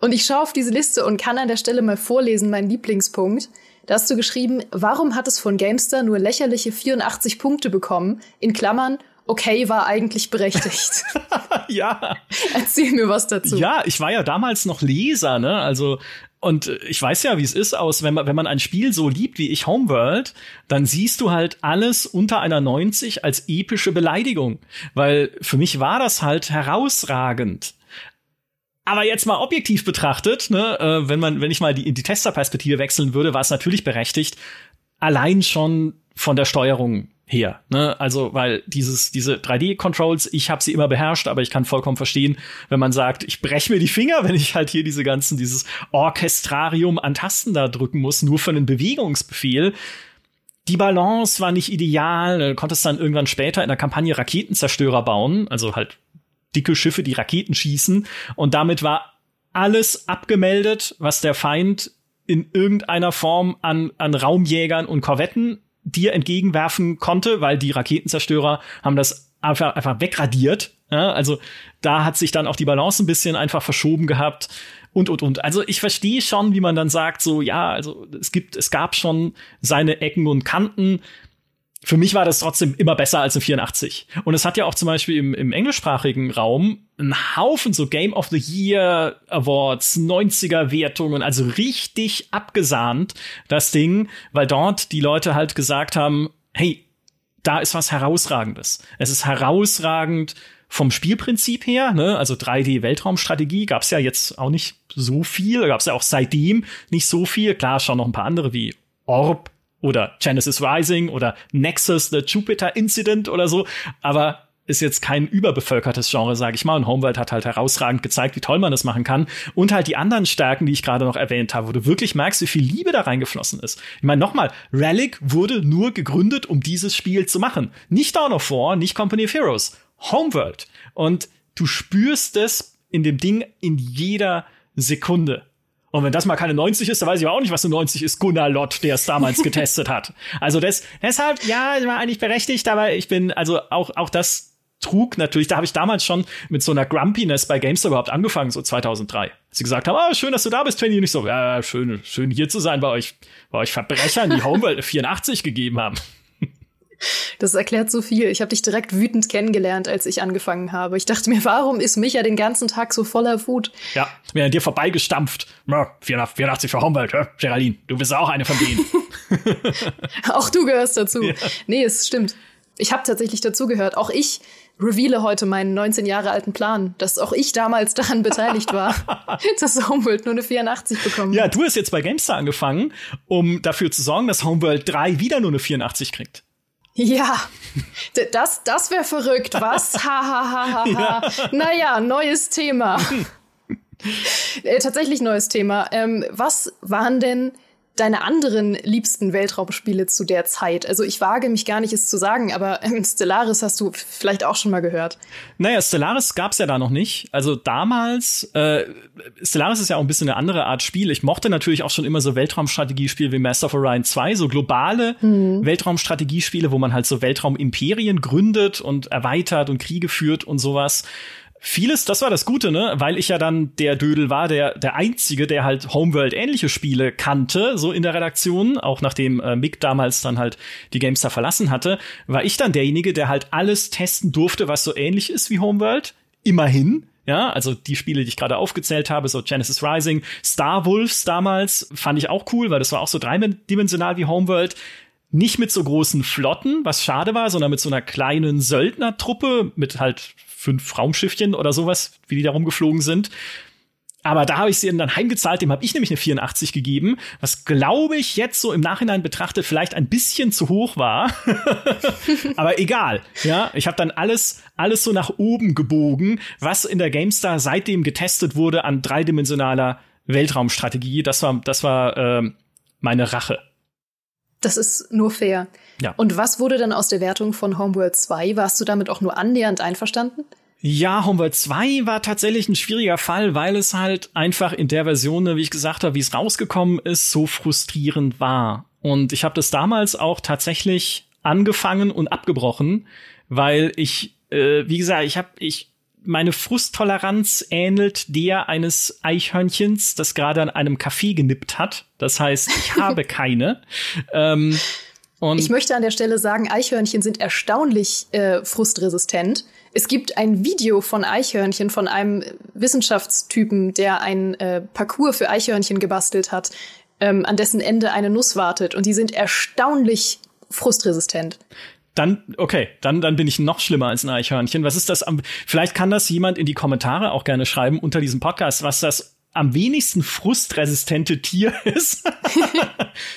Und ich schaue auf diese Liste und kann an der Stelle mal vorlesen, meinen Lieblingspunkt. Da hast du geschrieben, warum hat es von Gamester nur lächerliche 84 Punkte bekommen? In Klammern, okay, war eigentlich berechtigt. ja. Erzähl mir was dazu. Ja, ich war ja damals noch Leser, ne? Also und ich weiß ja, wie es ist aus, wenn man, wenn man ein Spiel so liebt wie ich Homeworld, dann siehst du halt alles unter einer 90 als epische Beleidigung. Weil für mich war das halt herausragend. Aber jetzt mal objektiv betrachtet, ne, äh, wenn man, wenn ich mal die, die Testerperspektive wechseln würde, war es natürlich berechtigt, allein schon von der Steuerung her. Ne? Also, weil dieses, diese 3D-Controls, ich habe sie immer beherrscht, aber ich kann vollkommen verstehen, wenn man sagt, ich breche mir die Finger, wenn ich halt hier diese ganzen, dieses Orchestrarium an Tasten da drücken muss, nur für einen Bewegungsbefehl. Die Balance war nicht ideal. Du konntest dann irgendwann später in der Kampagne Raketenzerstörer bauen, also halt dicke Schiffe, die Raketen schießen. Und damit war alles abgemeldet, was der Feind in irgendeiner Form an, an Raumjägern und Korvetten dir entgegenwerfen konnte, weil die Raketenzerstörer haben das einfach, einfach wegradiert. Ja, also da hat sich dann auch die Balance ein bisschen einfach verschoben gehabt und und und. Also ich verstehe schon, wie man dann sagt, so ja, also es gibt, es gab schon seine Ecken und Kanten für mich war das trotzdem immer besser als ein 84. Und es hat ja auch zum Beispiel im, im englischsprachigen Raum einen Haufen so Game of the Year Awards, 90er Wertungen, also richtig abgesahnt, das Ding, weil dort die Leute halt gesagt haben, hey, da ist was herausragendes. Es ist herausragend vom Spielprinzip her, ne? also 3D-Weltraumstrategie gab's ja jetzt auch nicht so viel, gab's ja auch seitdem nicht so viel. Klar, schon noch ein paar andere wie Orb oder Genesis Rising oder Nexus, The Jupiter Incident oder so, aber ist jetzt kein überbevölkertes Genre, sage ich mal. Und Homeworld hat halt herausragend gezeigt, wie toll man das machen kann. Und halt die anderen Stärken, die ich gerade noch erwähnt habe, wo du wirklich merkst, wie viel Liebe da reingeflossen ist. Ich meine, nochmal, Relic wurde nur gegründet, um dieses Spiel zu machen. Nicht Dawn of War, nicht Company of Heroes. Homeworld. Und du spürst es in dem Ding in jeder Sekunde. Und wenn das mal keine 90 ist, dann weiß ich auch nicht, was eine 90 ist. Gunnar Lott, der es damals getestet hat. Also das, deshalb, ja, war eigentlich berechtigt, aber ich bin, also auch, auch das trug natürlich, da habe ich damals schon mit so einer Grumpiness bei GameStop überhaupt angefangen, so 2003. Sie gesagt haben, ah, schön, dass du da bist, Twenty. Und ich so, ja, schön, schön hier zu sein bei euch, bei euch Verbrechern, die Homeworld 84 gegeben haben. Das erklärt so viel. Ich habe dich direkt wütend kennengelernt, als ich angefangen habe. Ich dachte mir, warum ist Micha den ganzen Tag so voller Wut? Ja, mir an dir vorbeigestampft. 84 für Homewelt, Geraldine. Du bist auch eine von denen. auch du gehörst dazu. Ja. Nee, es stimmt. Ich habe tatsächlich dazugehört. Auch ich reveale heute meinen 19 Jahre alten Plan, dass auch ich damals daran beteiligt war, dass Homeworld nur eine 84 bekommt. Ja, du hast jetzt bei GameStar angefangen, um dafür zu sorgen, dass Homeworld 3 wieder nur eine 84 kriegt. Ja, das, das wäre verrückt, was? Ha, ha, ha, ha, ha. Naja, neues Thema. äh, tatsächlich neues Thema. Ähm, was waren denn deine anderen liebsten Weltraumspiele zu der Zeit? Also ich wage mich gar nicht, es zu sagen, aber ähm, Stellaris hast du vielleicht auch schon mal gehört. Naja, Stellaris gab's ja da noch nicht. Also damals, äh, Stellaris ist ja auch ein bisschen eine andere Art Spiel. Ich mochte natürlich auch schon immer so Weltraumstrategiespiele wie Master of Orion 2, so globale mhm. Weltraumstrategiespiele, wo man halt so Weltraumimperien gründet und erweitert und Kriege führt und sowas vieles, das war das Gute, ne? Weil ich ja dann der Dödel war, der, der Einzige, der halt Homeworld-ähnliche Spiele kannte, so in der Redaktion, auch nachdem äh, Mick damals dann halt die Gamestar verlassen hatte, war ich dann derjenige, der halt alles testen durfte, was so ähnlich ist wie Homeworld. Immerhin. Ja, also die Spiele, die ich gerade aufgezählt habe, so Genesis Rising, Star Wolves damals, fand ich auch cool, weil das war auch so dreidimensional wie Homeworld nicht mit so großen Flotten, was schade war, sondern mit so einer kleinen Söldnertruppe mit halt fünf Raumschiffchen oder sowas, wie die da rumgeflogen sind. Aber da habe ich sie dann heimgezahlt, dem habe ich nämlich eine 84 gegeben, was glaube ich jetzt so im Nachhinein betrachtet vielleicht ein bisschen zu hoch war. Aber egal, ja, ich habe dann alles alles so nach oben gebogen, was in der GameStar seitdem getestet wurde an dreidimensionaler Weltraumstrategie. Das war das war äh, meine Rache. Das ist nur fair. Ja. Und was wurde dann aus der Wertung von Homeworld 2? Warst du damit auch nur annähernd einverstanden? Ja, Homeworld 2 war tatsächlich ein schwieriger Fall, weil es halt einfach in der Version, wie ich gesagt habe, wie es rausgekommen ist, so frustrierend war. Und ich habe das damals auch tatsächlich angefangen und abgebrochen, weil ich, äh, wie gesagt, ich habe ich meine Frusttoleranz ähnelt der eines Eichhörnchens, das gerade an einem Kaffee genippt hat. Das heißt, ich habe keine. ähm, und ich möchte an der Stelle sagen, Eichhörnchen sind erstaunlich äh, frustresistent. Es gibt ein Video von Eichhörnchen von einem Wissenschaftstypen, der ein äh, Parcours für Eichhörnchen gebastelt hat, ähm, an dessen Ende eine Nuss wartet. Und die sind erstaunlich frustresistent. Dann, okay, dann, dann bin ich noch schlimmer als ein Eichhörnchen. Was ist das? Vielleicht kann das jemand in die Kommentare auch gerne schreiben unter diesem Podcast, was das am wenigsten frustresistente Tier ist.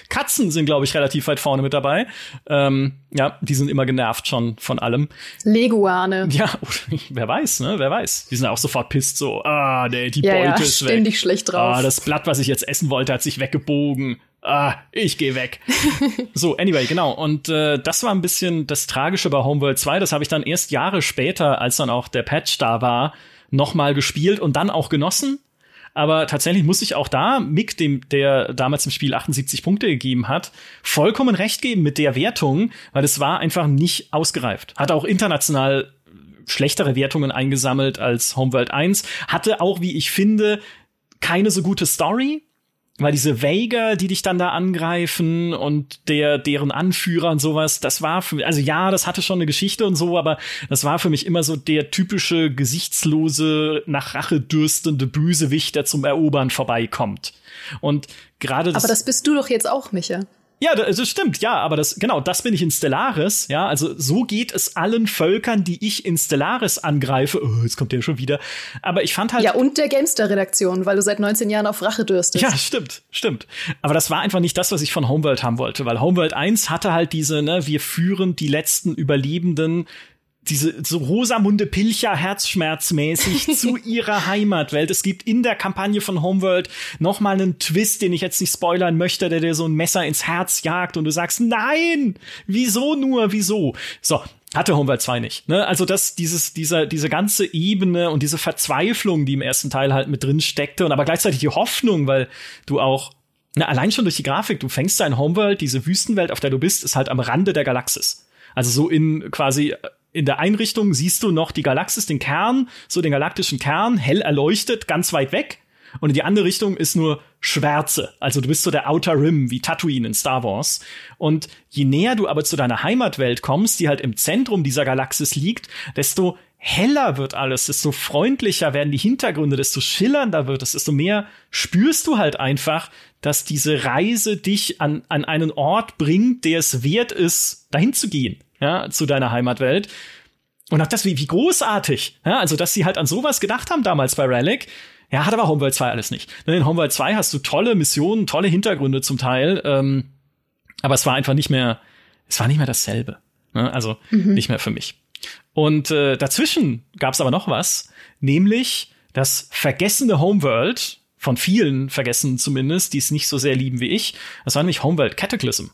Katzen sind, glaube ich, relativ weit vorne mit dabei. Ähm, ja, die sind immer genervt schon von allem. Leguane. Ja, wer weiß, ne? Wer weiß. Die sind auch sofort pisst so, ah, nee, die ja, Beute ja, ist weg. ständig schlecht drauf. Ah, das Blatt, was ich jetzt essen wollte, hat sich weggebogen. Ah, ich gehe weg. so, anyway, genau. Und äh, das war ein bisschen das Tragische bei Homeworld 2. Das habe ich dann erst Jahre später, als dann auch der Patch da war, nochmal gespielt und dann auch genossen aber tatsächlich muss ich auch da Mick, dem, der damals im Spiel 78 Punkte gegeben hat, vollkommen recht geben mit der Wertung, weil es war einfach nicht ausgereift. Hat auch international schlechtere Wertungen eingesammelt als Homeworld 1, hatte auch, wie ich finde, keine so gute Story, weil diese Vager, die dich dann da angreifen und der, deren Anführer und sowas, das war für mich, also ja, das hatte schon eine Geschichte und so, aber das war für mich immer so der typische gesichtslose, nach Rache dürstende Bösewicht, der zum Erobern vorbeikommt. Und gerade das. Aber das bist du doch jetzt auch, Micha. Ja, das stimmt, ja, aber das, genau, das bin ich in Stellaris, ja, also so geht es allen Völkern, die ich in Stellaris angreife. Oh, jetzt kommt der schon wieder. Aber ich fand halt. Ja, und der Gamester-Redaktion, weil du seit 19 Jahren auf Rache dürstest. Ja, stimmt, stimmt. Aber das war einfach nicht das, was ich von Homeworld haben wollte, weil Homeworld 1 hatte halt diese, ne, wir führen die letzten Überlebenden diese so Rosamunde Pilcher herzschmerzmäßig zu ihrer Heimatwelt. Es gibt in der Kampagne von Homeworld noch mal einen Twist, den ich jetzt nicht spoilern möchte, der dir so ein Messer ins Herz jagt und du sagst, nein, wieso nur, wieso? So, hatte Homeworld 2 nicht. Ne? Also das, dieses, dieser, diese ganze Ebene und diese Verzweiflung, die im ersten Teil halt mit drin steckte und aber gleichzeitig die Hoffnung, weil du auch na, allein schon durch die Grafik, du fängst dein Homeworld, diese Wüstenwelt, auf der du bist, ist halt am Rande der Galaxis. Also so in quasi in der Einrichtung siehst du noch die Galaxis, den Kern, so den galaktischen Kern, hell erleuchtet, ganz weit weg. Und in die andere Richtung ist nur Schwärze. Also du bist so der Outer Rim, wie Tatooine in Star Wars. Und je näher du aber zu deiner Heimatwelt kommst, die halt im Zentrum dieser Galaxis liegt, desto heller wird alles, desto freundlicher werden die Hintergründe, desto schillernder wird es, desto mehr spürst du halt einfach, dass diese Reise dich an, an einen Ort bringt, der es wert ist, dahin zu gehen ja, zu deiner Heimatwelt. Und auch das, wie, wie großartig, ja, also dass sie halt an sowas gedacht haben damals bei Relic. Ja, hat aber Homeworld 2 alles nicht. In Homeworld 2 hast du tolle Missionen, tolle Hintergründe zum Teil, ähm, aber es war einfach nicht mehr, es war nicht mehr dasselbe. Ne? Also mhm. nicht mehr für mich. Und äh, dazwischen gab es aber noch was, nämlich das vergessene Homeworld, von vielen vergessen zumindest, die es nicht so sehr lieben wie ich. Das war nämlich Homeworld Cataclysm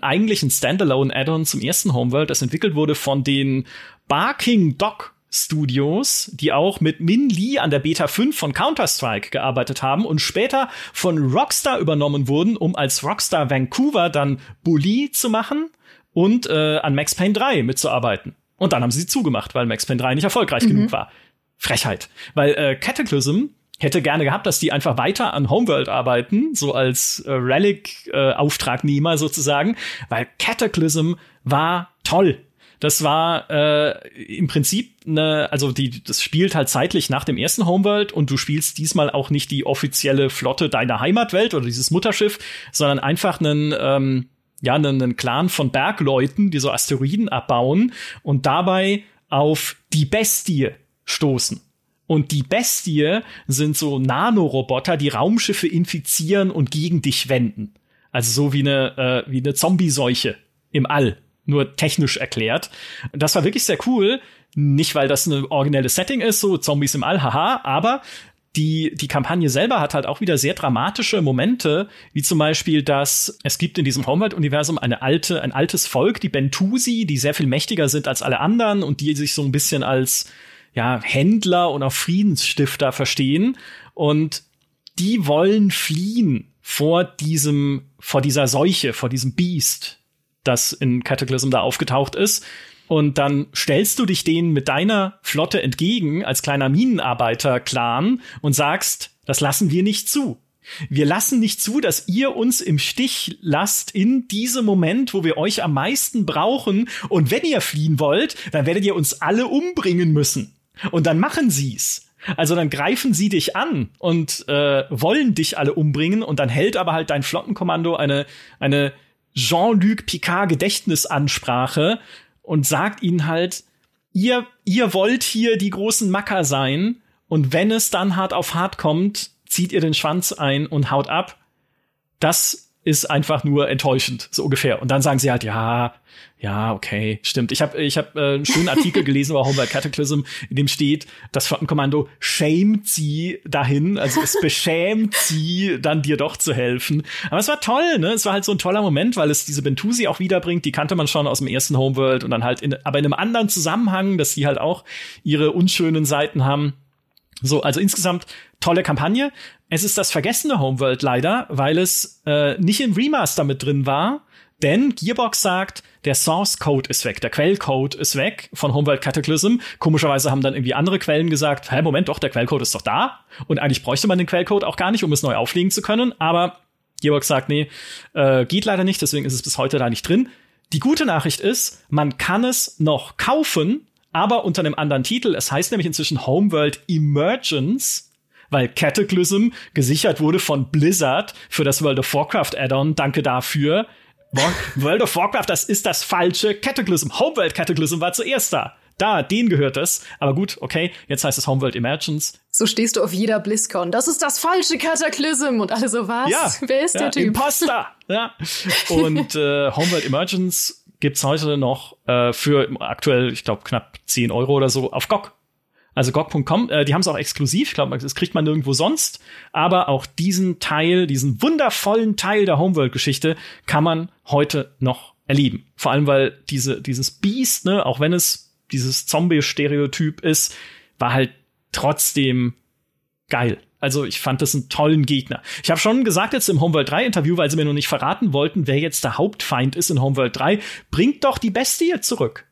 eigentlich ein Standalone-Add-on zum ersten Homeworld, das entwickelt wurde von den Barking Dog Studios, die auch mit Min Lee an der Beta 5 von Counter-Strike gearbeitet haben und später von Rockstar übernommen wurden, um als Rockstar Vancouver dann Bully zu machen und äh, an Max Payne 3 mitzuarbeiten. Und dann haben sie zugemacht, weil Max Payne 3 nicht erfolgreich mhm. genug war. Frechheit. Weil äh, Cataclysm hätte gerne gehabt, dass die einfach weiter an Homeworld arbeiten, so als äh, Relic-Auftragnehmer äh, sozusagen, weil Cataclysm war toll. Das war äh, im Prinzip eine, also die, das spielt halt zeitlich nach dem ersten Homeworld und du spielst diesmal auch nicht die offizielle Flotte deiner Heimatwelt oder dieses Mutterschiff, sondern einfach einen ähm, ja, einen, einen Clan von Bergleuten, die so Asteroiden abbauen und dabei auf die Bestie stoßen. Und die Bestie sind so Nanoroboter, die Raumschiffe infizieren und gegen dich wenden. Also so wie eine, äh, wie eine Zombie-Seuche im All, nur technisch erklärt. Das war wirklich sehr cool. Nicht, weil das ein originelles Setting ist, so Zombies im All, haha, aber die, die Kampagne selber hat halt auch wieder sehr dramatische Momente, wie zum Beispiel, dass es gibt in diesem Homeworld-Universum eine alte, ein altes Volk, die Bentusi, die sehr viel mächtiger sind als alle anderen und die sich so ein bisschen als ja, Händler und auch Friedensstifter verstehen. Und die wollen fliehen vor diesem, vor dieser Seuche, vor diesem Beast. das in Cataclysm da aufgetaucht ist. Und dann stellst du dich denen mit deiner Flotte entgegen als kleiner Minenarbeiter-Clan und sagst, das lassen wir nicht zu. Wir lassen nicht zu, dass ihr uns im Stich lasst in diesem Moment, wo wir euch am meisten brauchen. Und wenn ihr fliehen wollt, dann werdet ihr uns alle umbringen müssen. Und dann machen sie's. Also dann greifen sie dich an und äh, wollen dich alle umbringen und dann hält aber halt dein Flottenkommando eine, eine Jean-Luc Picard Gedächtnisansprache und sagt ihnen halt, ihr, ihr wollt hier die großen Macker sein und wenn es dann hart auf hart kommt, zieht ihr den Schwanz ein und haut ab. Das ist einfach nur enttäuschend, so ungefähr. Und dann sagen sie halt, ja, ja, okay, stimmt. Ich habe ich hab, äh, einen schönen Artikel gelesen über Homeworld Cataclysm, in dem steht, das Flottenkommando schämt sie dahin, also es beschämt sie, dann dir doch zu helfen. Aber es war toll, ne? Es war halt so ein toller Moment, weil es diese Bentusi auch wiederbringt, die kannte man schon aus dem ersten Homeworld und dann halt in, aber in einem anderen Zusammenhang, dass die halt auch ihre unschönen Seiten haben. So, also insgesamt tolle Kampagne. Es ist das vergessene Homeworld leider, weil es äh, nicht im Remaster mit drin war. Denn Gearbox sagt, der Source Code ist weg, der Quellcode ist weg von Homeworld Cataclysm. Komischerweise haben dann irgendwie andere Quellen gesagt, hä, Moment, doch, der Quellcode ist doch da. Und eigentlich bräuchte man den Quellcode auch gar nicht, um es neu auflegen zu können. Aber Gearbox sagt, nee, äh, geht leider nicht, deswegen ist es bis heute da nicht drin. Die gute Nachricht ist, man kann es noch kaufen, aber unter einem anderen Titel. Es heißt nämlich inzwischen Homeworld Emergence, weil Cataclysm gesichert wurde von Blizzard für das World of Warcraft Add-on. Danke dafür. World of Warcraft, das ist das falsche Cataclysm. Homeworld Cataclysm war zuerst da. Da, den gehört es. Aber gut, okay, jetzt heißt es Homeworld Emergence. So stehst du auf jeder BlizzCon. Das ist das falsche Cataclysm und alle so was. Ja, Wer ist ja, der Typ? Imposter. ja. Und äh, Homeworld Emergence gibt's heute noch äh, für aktuell, ich glaube, knapp 10 Euro oder so auf GOG. Also GOG.com, äh, die haben es auch exklusiv. Ich glaube, das kriegt man nirgendwo sonst. Aber auch diesen Teil, diesen wundervollen Teil der Homeworld-Geschichte kann man heute noch erleben. Vor allem, weil diese, dieses Beast, ne, auch wenn es dieses Zombie-Stereotyp ist, war halt trotzdem geil. Also ich fand das einen tollen Gegner. Ich habe schon gesagt jetzt im Homeworld 3 Interview, weil sie mir noch nicht verraten wollten, wer jetzt der Hauptfeind ist in Homeworld 3, bringt doch die Bestie zurück.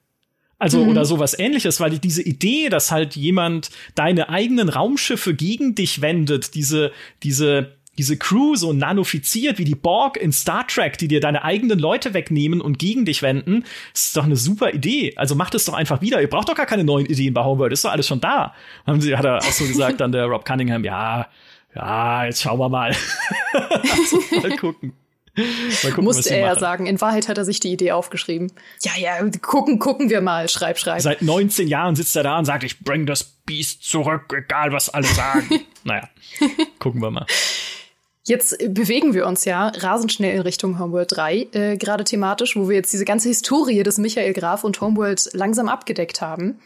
Also mhm. oder sowas ähnliches, weil diese Idee, dass halt jemand deine eigenen Raumschiffe gegen dich wendet, diese diese diese Crew so nanofiziert wie die Borg in Star Trek, die dir deine eigenen Leute wegnehmen und gegen dich wenden, ist doch eine super Idee. Also macht es doch einfach wieder. Ihr braucht doch gar keine neuen Ideen bei Homeworld, ist doch alles schon da. Haben sie, hat er auch so gesagt, dann der Rob Cunningham, ja, ja, jetzt schauen wir mal. also, mal gucken. Gucken Musste er ja sagen. In Wahrheit hat er sich die Idee aufgeschrieben. Ja, ja, gucken, gucken wir mal. Schreib, schreib. Seit 19 Jahren sitzt er da und sagt, ich bring das Biest zurück, egal was alle sagen. naja, gucken wir mal. Jetzt bewegen wir uns ja rasend schnell in Richtung Homeworld 3, äh, gerade thematisch, wo wir jetzt diese ganze Historie des Michael Graf und Homeworld langsam abgedeckt haben.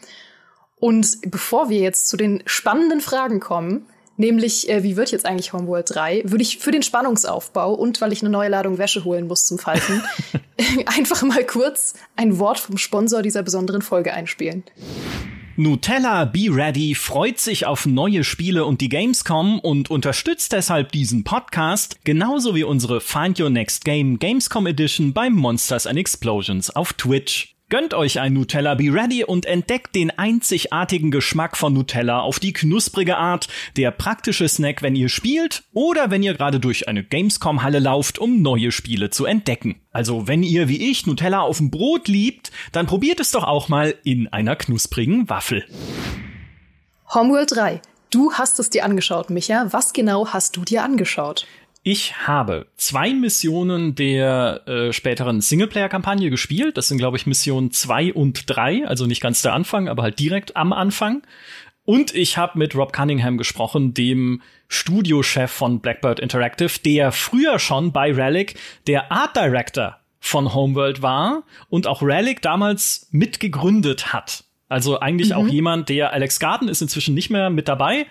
Und bevor wir jetzt zu den spannenden Fragen kommen, nämlich äh, wie wird jetzt eigentlich Homeworld 3, würde ich für den Spannungsaufbau und weil ich eine neue Ladung Wäsche holen muss zum Falten, einfach mal kurz ein Wort vom Sponsor dieser besonderen Folge einspielen. Nutella Be Ready freut sich auf neue Spiele und die Gamescom und unterstützt deshalb diesen Podcast, genauso wie unsere Find Your Next Game Gamescom Edition beim Monsters and Explosions auf Twitch. Gönnt euch ein Nutella Be Ready und entdeckt den einzigartigen Geschmack von Nutella auf die knusprige Art, der praktische Snack, wenn ihr spielt oder wenn ihr gerade durch eine Gamescom-Halle lauft, um neue Spiele zu entdecken. Also wenn ihr wie ich Nutella auf dem Brot liebt, dann probiert es doch auch mal in einer knusprigen Waffel. Homeworld 3. Du hast es dir angeschaut, Micha. Was genau hast du dir angeschaut? Ich habe zwei Missionen der äh, späteren Singleplayer-Kampagne gespielt. Das sind, glaube ich, Missionen zwei und drei, also nicht ganz der Anfang, aber halt direkt am Anfang. Und ich habe mit Rob Cunningham gesprochen, dem Studiochef von Blackbird Interactive, der früher schon bei Relic der Art Director von Homeworld war und auch Relic damals mitgegründet hat. Also eigentlich mhm. auch jemand, der Alex Garden ist inzwischen nicht mehr mit dabei,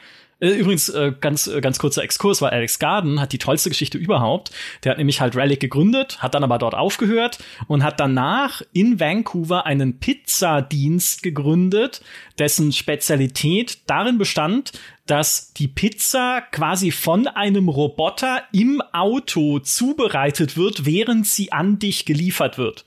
übrigens, äh, ganz, äh, ganz kurzer Exkurs, weil Alex Garden hat die tollste Geschichte überhaupt. Der hat nämlich halt Relic gegründet, hat dann aber dort aufgehört und hat danach in Vancouver einen Pizzadienst gegründet, dessen Spezialität darin bestand, dass die Pizza quasi von einem Roboter im Auto zubereitet wird, während sie an dich geliefert wird.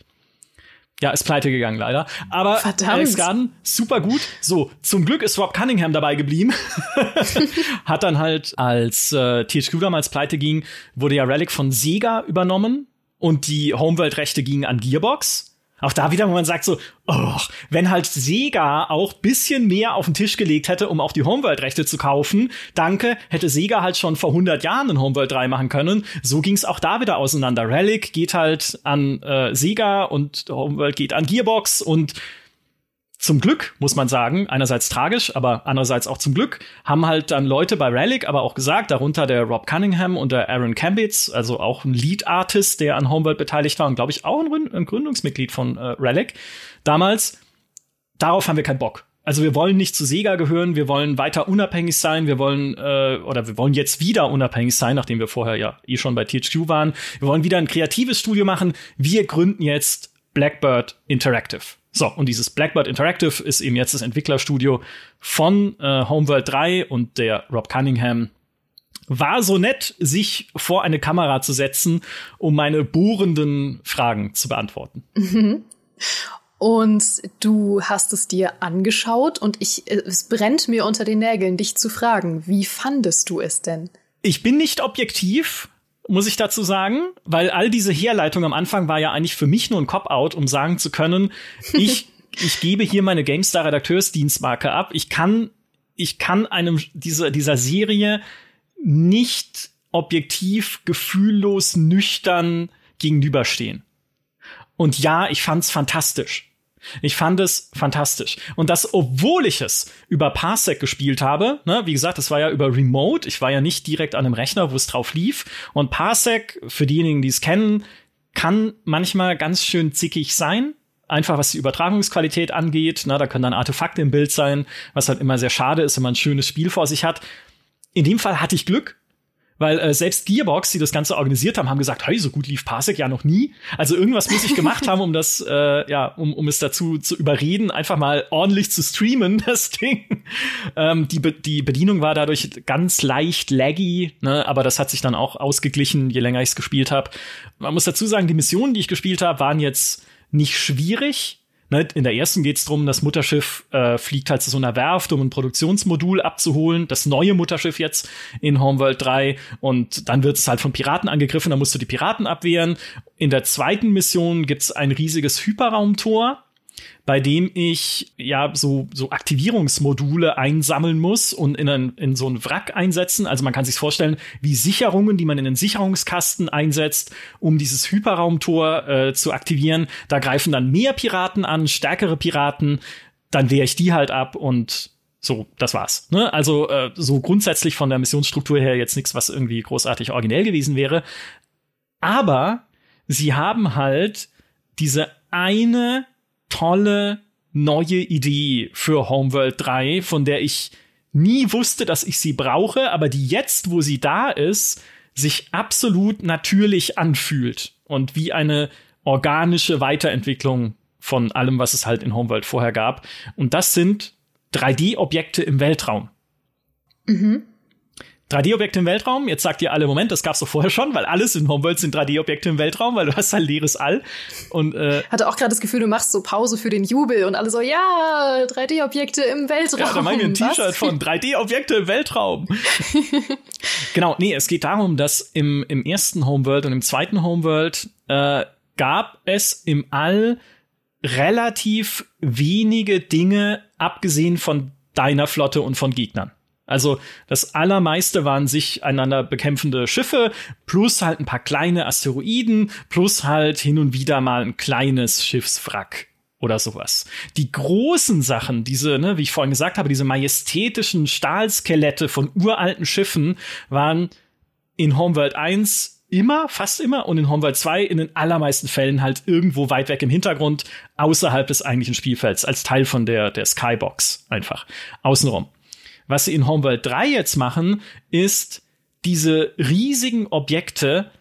Ja, ist pleite gegangen leider. Aber Verdammt. Alex Garden, super gut. So, zum Glück ist Rob Cunningham dabei geblieben. Hat dann halt, als äh, THQ damals pleite ging, wurde ja Relic von Sega übernommen und die Homeworld-Rechte gingen an Gearbox. Auch da wieder, wo man sagt so, oh, wenn halt Sega auch bisschen mehr auf den Tisch gelegt hätte, um auch die Homeworld-Rechte zu kaufen, danke, hätte Sega halt schon vor 100 Jahren ein Homeworld 3 machen können. So ging's auch da wieder auseinander. Relic geht halt an äh, Sega und Homeworld geht an Gearbox und zum Glück, muss man sagen, einerseits tragisch, aber andererseits auch zum Glück, haben halt dann Leute bei Relic aber auch gesagt, darunter der Rob Cunningham und der Aaron Cambitz, also auch ein Lead-Artist, der an Homeworld beteiligt war und glaube ich auch ein, Gründungsmitglied von äh, Relic damals. Darauf haben wir keinen Bock. Also wir wollen nicht zu Sega gehören, wir wollen weiter unabhängig sein, wir wollen äh, oder wir wollen jetzt wieder unabhängig sein, nachdem wir vorher ja eh schon bei THQ waren. Wir wollen wieder ein kreatives Studio machen. Wir gründen jetzt Blackbird Interactive. So, und dieses Blackbird Interactive ist eben jetzt das Entwicklerstudio von äh, Homeworld 3 und der Rob Cunningham war so nett, sich vor eine Kamera zu setzen, um meine bohrenden Fragen zu beantworten. Und du hast es dir angeschaut und ich, es brennt mir unter den Nägeln, dich zu fragen. Wie fandest du es denn? Ich bin nicht objektiv, muss ich dazu sagen, weil all diese Herleitung am Anfang war ja eigentlich für mich nur ein Cop-out, um sagen zu können, ich, ich gebe hier meine GameStar Redakteursdienstmarke ab. Ich kann, ich kann einem dieser, dieser Serie nicht objektiv, gefühllos, nüchtern gegenüberstehen. Und ja, ich fand's fantastisch. Ich fand es fantastisch. Und das, obwohl ich es über Parsec gespielt habe, ne, wie gesagt, das war ja über Remote, ich war ja nicht direkt an einem Rechner, wo es drauf lief. Und Parsec, für diejenigen, die es kennen, kann manchmal ganz schön zickig sein. Einfach was die Übertragungsqualität angeht. Na, da können dann Artefakte im Bild sein, was halt immer sehr schade ist, wenn man ein schönes Spiel vor sich hat. In dem Fall hatte ich Glück, weil äh, selbst Gearbox, die das Ganze organisiert haben, haben gesagt, hey, so gut lief Parsec ja noch nie. Also irgendwas muss ich gemacht haben, um das, äh, ja, um, um es dazu zu überreden, einfach mal ordentlich zu streamen, das Ding. Ähm, die, Be die Bedienung war dadurch ganz leicht laggy, ne, aber das hat sich dann auch ausgeglichen, je länger ich es gespielt habe. Man muss dazu sagen, die Missionen, die ich gespielt habe, waren jetzt nicht schwierig, Ne, in der ersten geht es darum, das Mutterschiff äh, fliegt halt zu so einer Werft, um ein Produktionsmodul abzuholen. Das neue Mutterschiff jetzt in Homeworld 3. Und dann wird es halt von Piraten angegriffen, da musst du die Piraten abwehren. In der zweiten Mission gibt's ein riesiges Hyperraumtor bei dem ich ja so, so Aktivierungsmodule einsammeln muss und in, ein, in so ein Wrack einsetzen. Also man kann sich vorstellen, wie Sicherungen, die man in den Sicherungskasten einsetzt, um dieses Hyperraumtor äh, zu aktivieren. Da greifen dann mehr Piraten an, stärkere Piraten. Dann wehre ich die halt ab und so, das war's. Ne? Also äh, so grundsätzlich von der Missionsstruktur her jetzt nichts, was irgendwie großartig originell gewesen wäre. Aber sie haben halt diese eine tolle neue Idee für Homeworld 3, von der ich nie wusste, dass ich sie brauche, aber die jetzt, wo sie da ist, sich absolut natürlich anfühlt und wie eine organische Weiterentwicklung von allem, was es halt in Homeworld vorher gab. Und das sind 3D-Objekte im Weltraum. Mhm. 3D-Objekte im Weltraum. Jetzt sagt ihr alle, Moment, das gab's doch vorher schon, weil alles in Homeworld sind 3D-Objekte im Weltraum, weil du hast halt leeres All. Und äh, hatte auch gerade das Gefühl, du machst so Pause für den Jubel und alle so, ja, 3D-Objekte im Weltraum. Ja, da wir ein T-Shirt von 3D-Objekte im Weltraum. genau, nee, es geht darum, dass im, im ersten Homeworld und im zweiten Homeworld äh, gab es im All relativ wenige Dinge, abgesehen von deiner Flotte und von Gegnern. Also das allermeiste waren sich einander bekämpfende Schiffe, plus halt ein paar kleine Asteroiden, plus halt hin und wieder mal ein kleines Schiffswrack oder sowas. Die großen Sachen, diese, ne, wie ich vorhin gesagt habe, diese majestätischen Stahlskelette von uralten Schiffen waren in Homeworld 1 immer, fast immer und in Homeworld 2 in den allermeisten Fällen halt irgendwo weit weg im Hintergrund, außerhalb des eigentlichen Spielfelds, als Teil von der, der Skybox einfach, außenrum. Was sie in Homeworld 3 jetzt machen, ist diese riesigen Objekte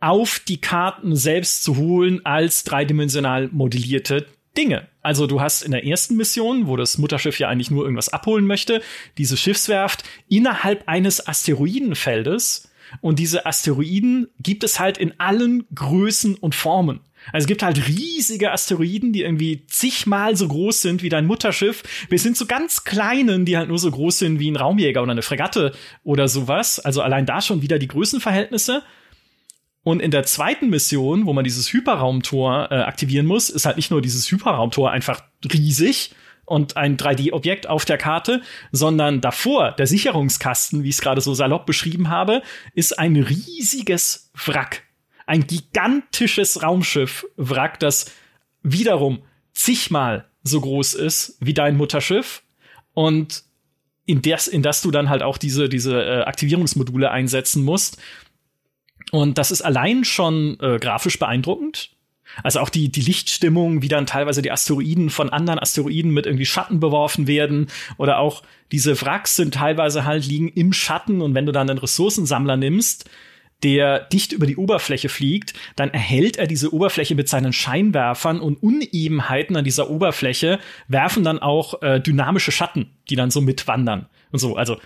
auf die Karten selbst zu holen als dreidimensional modellierte Dinge. Also du hast in der ersten Mission, wo das Mutterschiff ja eigentlich nur irgendwas abholen möchte, diese Schiffswerft innerhalb eines Asteroidenfeldes. Und diese Asteroiden gibt es halt in allen Größen und Formen. Also es gibt halt riesige Asteroiden, die irgendwie zigmal so groß sind wie dein Mutterschiff, bis hin zu ganz kleinen, die halt nur so groß sind wie ein Raumjäger oder eine Fregatte oder sowas. Also allein da schon wieder die Größenverhältnisse. Und in der zweiten Mission, wo man dieses Hyperraumtor äh, aktivieren muss, ist halt nicht nur dieses Hyperraumtor einfach riesig und ein 3D-Objekt auf der Karte, sondern davor, der Sicherungskasten, wie ich es gerade so salopp beschrieben habe, ist ein riesiges Wrack ein gigantisches Raumschiff-Wrack, das wiederum zigmal so groß ist wie dein Mutterschiff und in das, in das du dann halt auch diese, diese äh, Aktivierungsmodule einsetzen musst. Und das ist allein schon äh, grafisch beeindruckend. Also auch die, die Lichtstimmung, wie dann teilweise die Asteroiden von anderen Asteroiden mit irgendwie Schatten beworfen werden. Oder auch diese Wracks sind teilweise halt liegen im Schatten und wenn du dann einen Ressourcensammler nimmst, der dicht über die Oberfläche fliegt, dann erhält er diese Oberfläche mit seinen Scheinwerfern und Unebenheiten an dieser Oberfläche werfen dann auch äh, dynamische Schatten, die dann so mitwandern und so. Also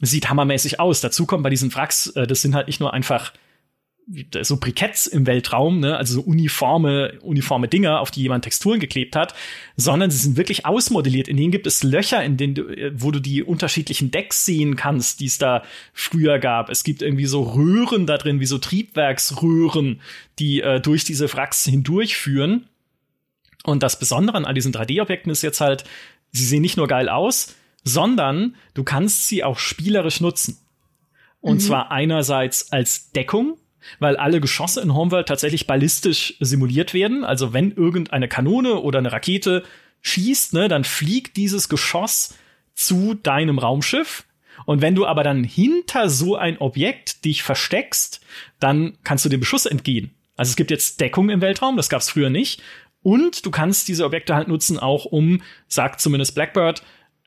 sieht hammermäßig aus. Dazu kommt bei diesen Wracks, äh, das sind halt nicht nur einfach so Briketts im Weltraum, ne, also so uniforme, uniforme Dinger, auf die jemand Texturen geklebt hat, sondern sie sind wirklich ausmodelliert. In denen gibt es Löcher, in denen du, äh, wo du die unterschiedlichen Decks sehen kannst, die es da früher gab. Es gibt irgendwie so Röhren da drin, wie so Triebwerksröhren, die äh, durch diese Wracks hindurchführen. Und das Besondere an all diesen 3D-Objekten ist jetzt halt, sie sehen nicht nur geil aus, sondern du kannst sie auch spielerisch nutzen. Und mhm. zwar einerseits als Deckung, weil alle Geschosse in Homeworld tatsächlich ballistisch simuliert werden. Also wenn irgendeine Kanone oder eine Rakete schießt, ne, dann fliegt dieses Geschoss zu deinem Raumschiff. Und wenn du aber dann hinter so ein Objekt dich versteckst, dann kannst du dem Beschuss entgehen. Also es gibt jetzt Deckung im Weltraum, das gab es früher nicht. Und du kannst diese Objekte halt nutzen, auch um, sagt zumindest Blackbird,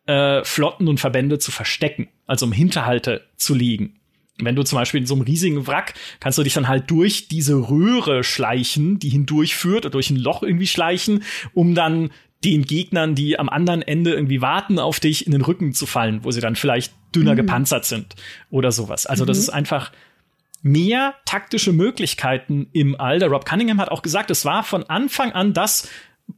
äh, Flotten und Verbände zu verstecken, also um Hinterhalte zu legen. Wenn du zum Beispiel in so einem riesigen Wrack, kannst du dich dann halt durch diese Röhre schleichen, die hindurchführt, oder durch ein Loch irgendwie schleichen, um dann den Gegnern, die am anderen Ende irgendwie warten auf dich, in den Rücken zu fallen, wo sie dann vielleicht dünner mhm. gepanzert sind oder sowas. Also mhm. das ist einfach mehr taktische Möglichkeiten im All. Der Rob Cunningham hat auch gesagt, es war von Anfang an das,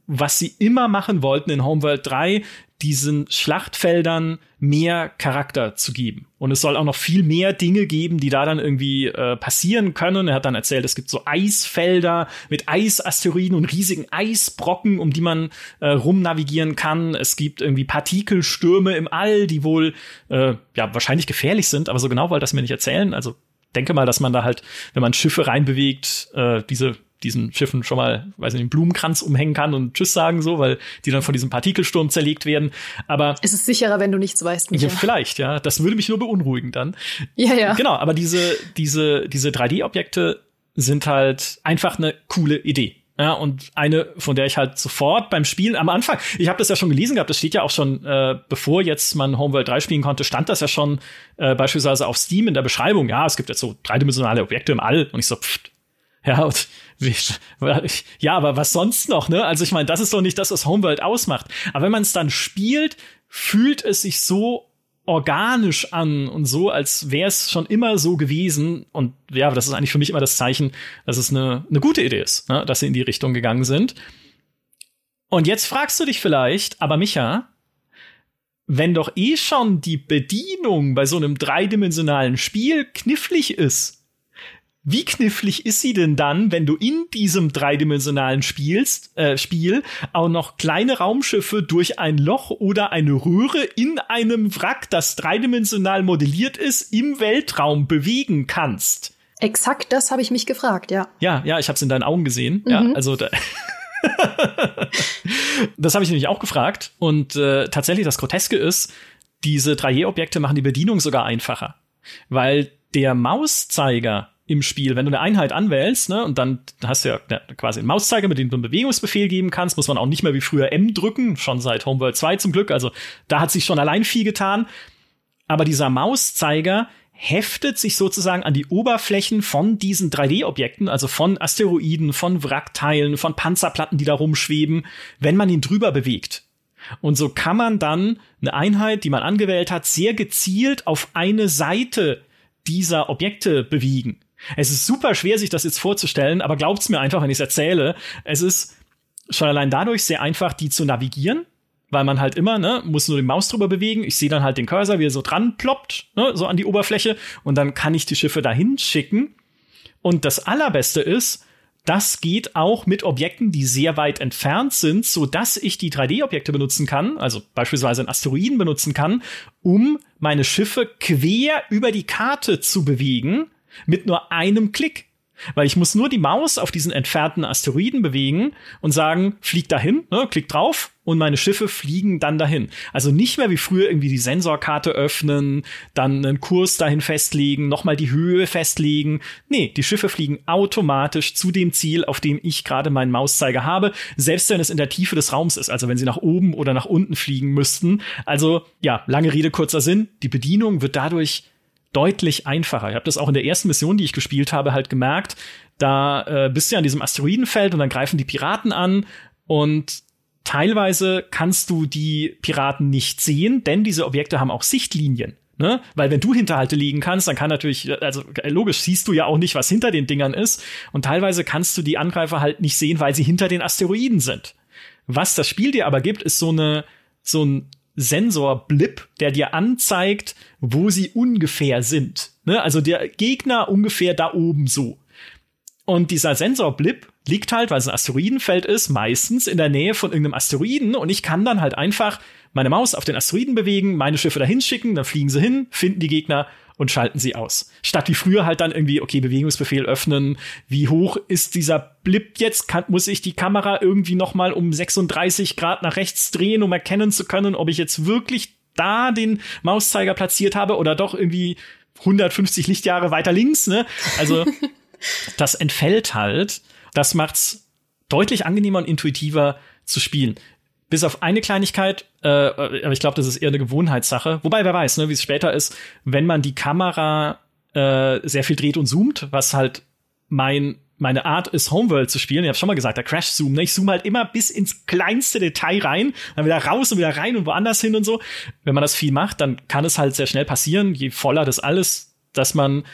was sie immer machen wollten in Homeworld 3, diesen Schlachtfeldern mehr Charakter zu geben. Und es soll auch noch viel mehr Dinge geben, die da dann irgendwie äh, passieren können. Er hat dann erzählt, es gibt so Eisfelder mit Eisasteroiden und riesigen Eisbrocken, um die man äh, rumnavigieren kann. Es gibt irgendwie Partikelstürme im All, die wohl äh, ja wahrscheinlich gefährlich sind, aber so genau wollte das mir nicht erzählen. Also denke mal, dass man da halt, wenn man Schiffe reinbewegt, äh, diese diesen Schiffen schon mal, weiß nicht, einen Blumenkranz umhängen kann und Tschüss sagen so, weil die dann von diesem Partikelsturm zerlegt werden. Aber es ist sicherer, wenn du nichts weißt. Ja, vielleicht, ja. Das würde mich nur beunruhigen dann. Ja, ja. Genau, aber diese diese diese 3D-Objekte sind halt einfach eine coole Idee. Ja, und eine, von der ich halt sofort beim Spielen am Anfang, ich habe das ja schon gelesen gehabt, das steht ja auch schon, äh, bevor jetzt man Homeworld 3 spielen konnte, stand das ja schon äh, beispielsweise auf Steam in der Beschreibung, ja, es gibt jetzt so dreidimensionale Objekte im All und ich so, pfft, ja, und ja, aber was sonst noch, ne? Also ich meine, das ist doch nicht das, was Homeworld ausmacht. Aber wenn man es dann spielt, fühlt es sich so organisch an und so, als wäre es schon immer so gewesen. Und ja, das ist eigentlich für mich immer das Zeichen, dass es eine, eine gute Idee ist, ne? dass sie in die Richtung gegangen sind. Und jetzt fragst du dich vielleicht, aber Micha, wenn doch eh schon die Bedienung bei so einem dreidimensionalen Spiel knifflig ist, wie knifflig ist sie denn dann, wenn du in diesem dreidimensionalen Spielst, äh, Spiel auch noch kleine Raumschiffe durch ein Loch oder eine Röhre in einem Wrack, das dreidimensional modelliert ist, im Weltraum bewegen kannst? Exakt das habe ich mich gefragt, ja. Ja, ja, ich habe es in deinen Augen gesehen. Mhm. Ja, also da das habe ich nämlich auch gefragt. Und äh, tatsächlich, das Groteske ist, diese 3D-Objekte machen die Bedienung sogar einfacher. Weil der Mauszeiger im Spiel. Wenn du eine Einheit anwählst, ne, und dann hast du ja, ja quasi einen Mauszeiger, mit dem du einen Bewegungsbefehl geben kannst, muss man auch nicht mehr wie früher M drücken, schon seit Homeworld 2 zum Glück. Also da hat sich schon allein viel getan. Aber dieser Mauszeiger heftet sich sozusagen an die Oberflächen von diesen 3D-Objekten, also von Asteroiden, von Wrackteilen, von Panzerplatten, die da rumschweben, wenn man ihn drüber bewegt. Und so kann man dann eine Einheit, die man angewählt hat, sehr gezielt auf eine Seite dieser Objekte bewegen. Es ist super schwer, sich das jetzt vorzustellen, aber glaubt's mir einfach, wenn ich es erzähle. Es ist schon allein dadurch sehr einfach, die zu navigieren, weil man halt immer, ne, muss nur die Maus drüber bewegen. Ich sehe dann halt den Cursor, wie er so dran ploppt, ne, so an die Oberfläche und dann kann ich die Schiffe dahin schicken. Und das allerbeste ist, das geht auch mit Objekten, die sehr weit entfernt sind, so dass ich die 3D-Objekte benutzen kann, also beispielsweise einen Asteroiden benutzen kann, um meine Schiffe quer über die Karte zu bewegen mit nur einem Klick. Weil ich muss nur die Maus auf diesen entfernten Asteroiden bewegen und sagen, flieg dahin, ne, klick drauf und meine Schiffe fliegen dann dahin. Also nicht mehr wie früher irgendwie die Sensorkarte öffnen, dann einen Kurs dahin festlegen, nochmal die Höhe festlegen. Nee, die Schiffe fliegen automatisch zu dem Ziel, auf dem ich gerade meinen Mauszeiger habe, selbst wenn es in der Tiefe des Raums ist, also wenn sie nach oben oder nach unten fliegen müssten. Also ja, lange Rede, kurzer Sinn, die Bedienung wird dadurch deutlich einfacher. Ich habe das auch in der ersten Mission, die ich gespielt habe, halt gemerkt. Da äh, bist du ja an diesem Asteroidenfeld und dann greifen die Piraten an und teilweise kannst du die Piraten nicht sehen, denn diese Objekte haben auch Sichtlinien. Ne? Weil wenn du Hinterhalte liegen kannst, dann kann natürlich, also logisch siehst du ja auch nicht, was hinter den Dingern ist. Und teilweise kannst du die Angreifer halt nicht sehen, weil sie hinter den Asteroiden sind. Was das Spiel dir aber gibt, ist so eine, so ein Sensorblip, der dir anzeigt, wo sie ungefähr sind. Ne? Also der Gegner ungefähr da oben so. Und dieser Sensorblip liegt halt, weil es ein Asteroidenfeld ist, meistens in der Nähe von irgendeinem Asteroiden und ich kann dann halt einfach meine Maus auf den Asteroiden bewegen, meine Schiffe dahin schicken, dann fliegen sie hin, finden die Gegner und schalten sie aus. Statt wie früher halt dann irgendwie, okay, Bewegungsbefehl öffnen, wie hoch ist dieser Blip jetzt? Kann, muss ich die Kamera irgendwie noch mal um 36 Grad nach rechts drehen, um erkennen zu können, ob ich jetzt wirklich da den Mauszeiger platziert habe oder doch irgendwie 150 Lichtjahre weiter links, ne? Also, das entfällt halt. Das macht's deutlich angenehmer und intuitiver zu spielen. Bis auf eine Kleinigkeit, äh, aber ich glaube, das ist eher eine Gewohnheitssache. Wobei, wer weiß, ne, wie es später ist, wenn man die Kamera äh, sehr viel dreht und zoomt, was halt mein meine Art ist, Homeworld zu spielen. Ich habe schon mal gesagt, der Crash-Zoom. Ne? Ich zoome halt immer bis ins kleinste Detail rein, dann wieder raus und wieder rein und woanders hin und so. Wenn man das viel macht, dann kann es halt sehr schnell passieren, je voller das alles, dass man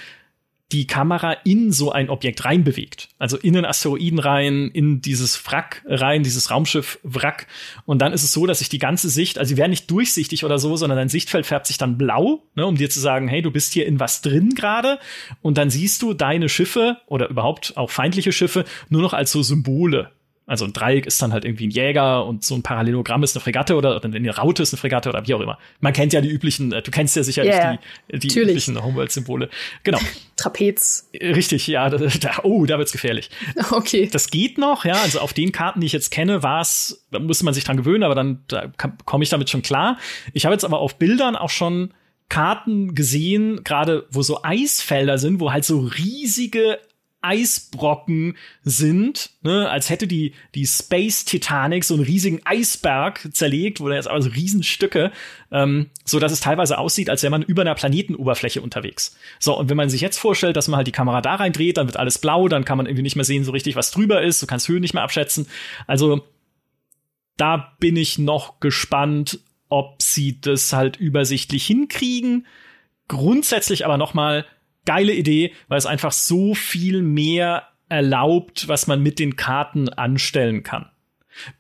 die Kamera in so ein Objekt reinbewegt. Also in den Asteroiden rein, in dieses Wrack rein, dieses Raumschiff Wrack. Und dann ist es so, dass sich die ganze Sicht, also sie wäre nicht durchsichtig oder so, sondern dein Sichtfeld färbt sich dann blau, ne, um dir zu sagen, hey, du bist hier in was drin gerade. Und dann siehst du deine Schiffe oder überhaupt auch feindliche Schiffe nur noch als so Symbole. Also ein Dreieck ist dann halt irgendwie ein Jäger und so ein Parallelogramm ist eine Fregatte oder, oder eine Raute ist eine Fregatte oder wie auch immer. Man kennt ja die üblichen, äh, du kennst ja sicherlich yeah, die, die üblichen Homeworld-Symbole. Genau. Trapez. Richtig, ja. Da, da, oh, da wird's gefährlich. Okay. Das geht noch, ja. Also auf den Karten, die ich jetzt kenne, war's, da musste man sich dran gewöhnen, aber dann da komme ich damit schon klar. Ich habe jetzt aber auf Bildern auch schon Karten gesehen, gerade wo so Eisfelder sind, wo halt so riesige Eisbrocken sind, ne, als hätte die, die Space Titanic so einen riesigen Eisberg zerlegt, wo da jetzt aber so Riesenstücke, ähm, so dass es teilweise aussieht, als wäre man über einer Planetenoberfläche unterwegs. So, und wenn man sich jetzt vorstellt, dass man halt die Kamera da rein dreht, dann wird alles blau, dann kann man irgendwie nicht mehr sehen, so richtig, was drüber ist, du kannst Höhen nicht mehr abschätzen. Also, da bin ich noch gespannt, ob sie das halt übersichtlich hinkriegen. Grundsätzlich aber noch mal geile Idee, weil es einfach so viel mehr erlaubt, was man mit den Karten anstellen kann.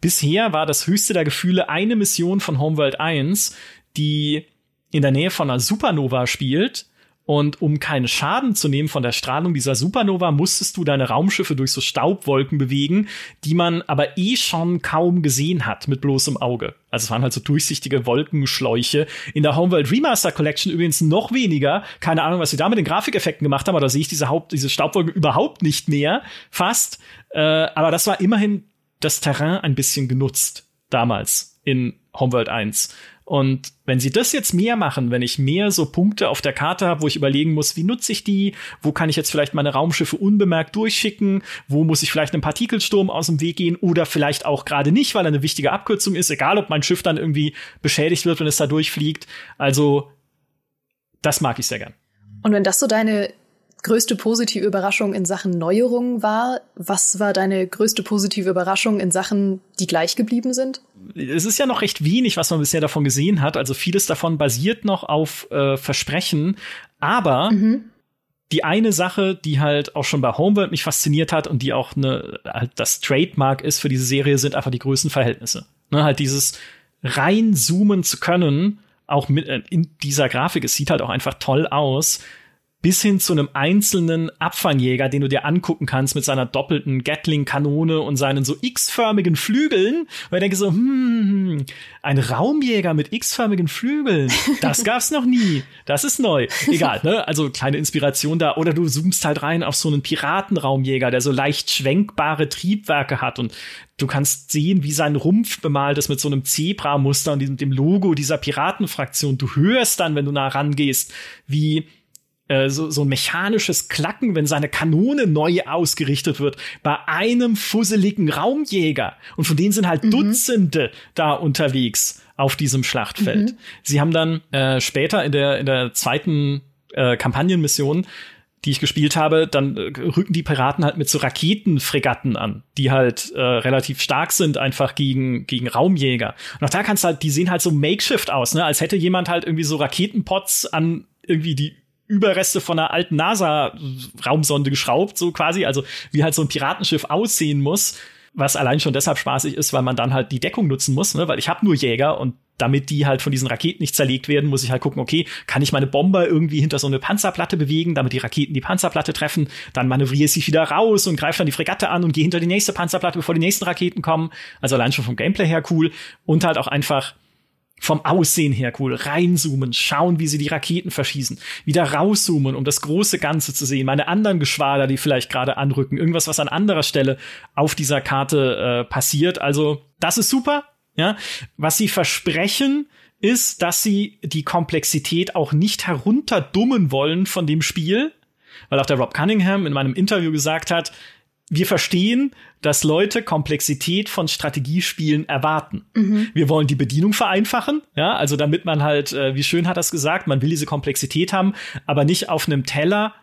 Bisher war das höchste der Gefühle eine Mission von Homeworld 1, die in der Nähe von einer Supernova spielt und um keinen Schaden zu nehmen von der Strahlung dieser Supernova, musstest du deine Raumschiffe durch so Staubwolken bewegen, die man aber eh schon kaum gesehen hat mit bloßem Auge. Also es waren halt so durchsichtige Wolkenschläuche. In der Homeworld Remaster Collection übrigens noch weniger. Keine Ahnung, was sie da mit den Grafikeffekten gemacht haben, aber da sehe ich diese Haupt, diese Staubwolken überhaupt nicht mehr. Fast. Äh, aber das war immerhin das Terrain ein bisschen genutzt damals in Homeworld 1. Und wenn sie das jetzt mehr machen, wenn ich mehr so Punkte auf der Karte habe, wo ich überlegen muss, wie nutze ich die, wo kann ich jetzt vielleicht meine Raumschiffe unbemerkt durchschicken, wo muss ich vielleicht einem Partikelsturm aus dem Weg gehen oder vielleicht auch gerade nicht, weil er eine wichtige Abkürzung ist, egal ob mein Schiff dann irgendwie beschädigt wird, wenn es da durchfliegt. Also, das mag ich sehr gern. Und wenn das so deine größte positive Überraschung in Sachen Neuerungen war. Was war deine größte positive Überraschung in Sachen, die gleich geblieben sind? Es ist ja noch recht wenig, was man bisher davon gesehen hat. Also vieles davon basiert noch auf äh, Versprechen. Aber mhm. die eine Sache, die halt auch schon bei Homeworld mich fasziniert hat und die auch ne, halt das Trademark ist für diese Serie, sind einfach die Größenverhältnisse. Ne, halt dieses reinzoomen zu können, auch mit äh, in dieser Grafik, es sieht halt auch einfach toll aus bis hin zu einem einzelnen Abfangjäger, den du dir angucken kannst mit seiner doppelten Gatling-Kanone und seinen so X-förmigen Flügeln. Weil ich denke so, hm, ein Raumjäger mit X-förmigen Flügeln, das gab's noch nie. Das ist neu. Egal, ne? Also kleine Inspiration da. Oder du zoomst halt rein auf so einen Piratenraumjäger, der so leicht schwenkbare Triebwerke hat und Du kannst sehen, wie sein Rumpf bemalt ist mit so einem Zebra-Muster und dem Logo dieser Piratenfraktion. Du hörst dann, wenn du nah rangehst, wie äh, so, so ein mechanisches Klacken, wenn seine Kanone neu ausgerichtet wird, bei einem fusseligen Raumjäger. Und von denen sind halt mhm. Dutzende da unterwegs auf diesem Schlachtfeld. Mhm. Sie haben dann äh, später in der, in der zweiten äh, Kampagnenmission die ich gespielt habe, dann äh, rücken die Piraten halt mit so Raketenfregatten an, die halt äh, relativ stark sind, einfach gegen, gegen Raumjäger. Und auch da kannst du halt, die sehen halt so makeshift aus, ne? Als hätte jemand halt irgendwie so Raketenpots an irgendwie die Überreste von einer alten NASA-Raumsonde geschraubt, so quasi. Also wie halt so ein Piratenschiff aussehen muss. Was allein schon deshalb spaßig ist, weil man dann halt die Deckung nutzen muss, ne? weil ich habe nur Jäger und damit die halt von diesen Raketen nicht zerlegt werden, muss ich halt gucken, okay, kann ich meine Bomber irgendwie hinter so eine Panzerplatte bewegen, damit die Raketen die Panzerplatte treffen, dann manövriere ich sie wieder raus und greife dann die Fregatte an und gehe hinter die nächste Panzerplatte, bevor die nächsten Raketen kommen. Also allein schon vom Gameplay her cool und halt auch einfach vom Aussehen her cool. Reinzoomen, schauen, wie sie die Raketen verschießen. Wieder rauszoomen, um das große Ganze zu sehen. Meine anderen Geschwader, die vielleicht gerade anrücken. Irgendwas, was an anderer Stelle auf dieser Karte äh, passiert. Also, das ist super. Ja, was sie versprechen, ist, dass sie die Komplexität auch nicht herunterdummen wollen von dem Spiel. Weil auch der Rob Cunningham in meinem Interview gesagt hat, wir verstehen, dass Leute Komplexität von Strategiespielen erwarten. Mhm. Wir wollen die Bedienung vereinfachen, ja, also damit man halt, äh, wie schön hat das gesagt, man will diese Komplexität haben, aber nicht auf einem Teller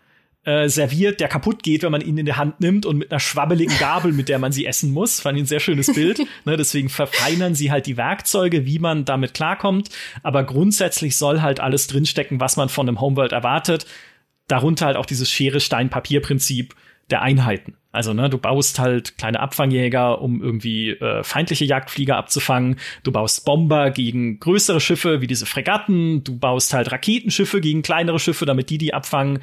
äh, serviert, der kaputt geht, wenn man ihn in die Hand nimmt und mit einer schwabbeligen Gabel, mit der man sie essen muss. Fand ich ein sehr schönes Bild. ne, deswegen verfeinern sie halt die Werkzeuge, wie man damit klarkommt. Aber grundsätzlich soll halt alles drinstecken, was man von einem Homeworld erwartet. Darunter halt auch dieses Schere-Stein-Papier-Prinzip der Einheiten. Also, ne, du baust halt kleine Abfangjäger, um irgendwie äh, feindliche Jagdflieger abzufangen. Du baust Bomber gegen größere Schiffe wie diese Fregatten. Du baust halt Raketenschiffe gegen kleinere Schiffe, damit die die abfangen.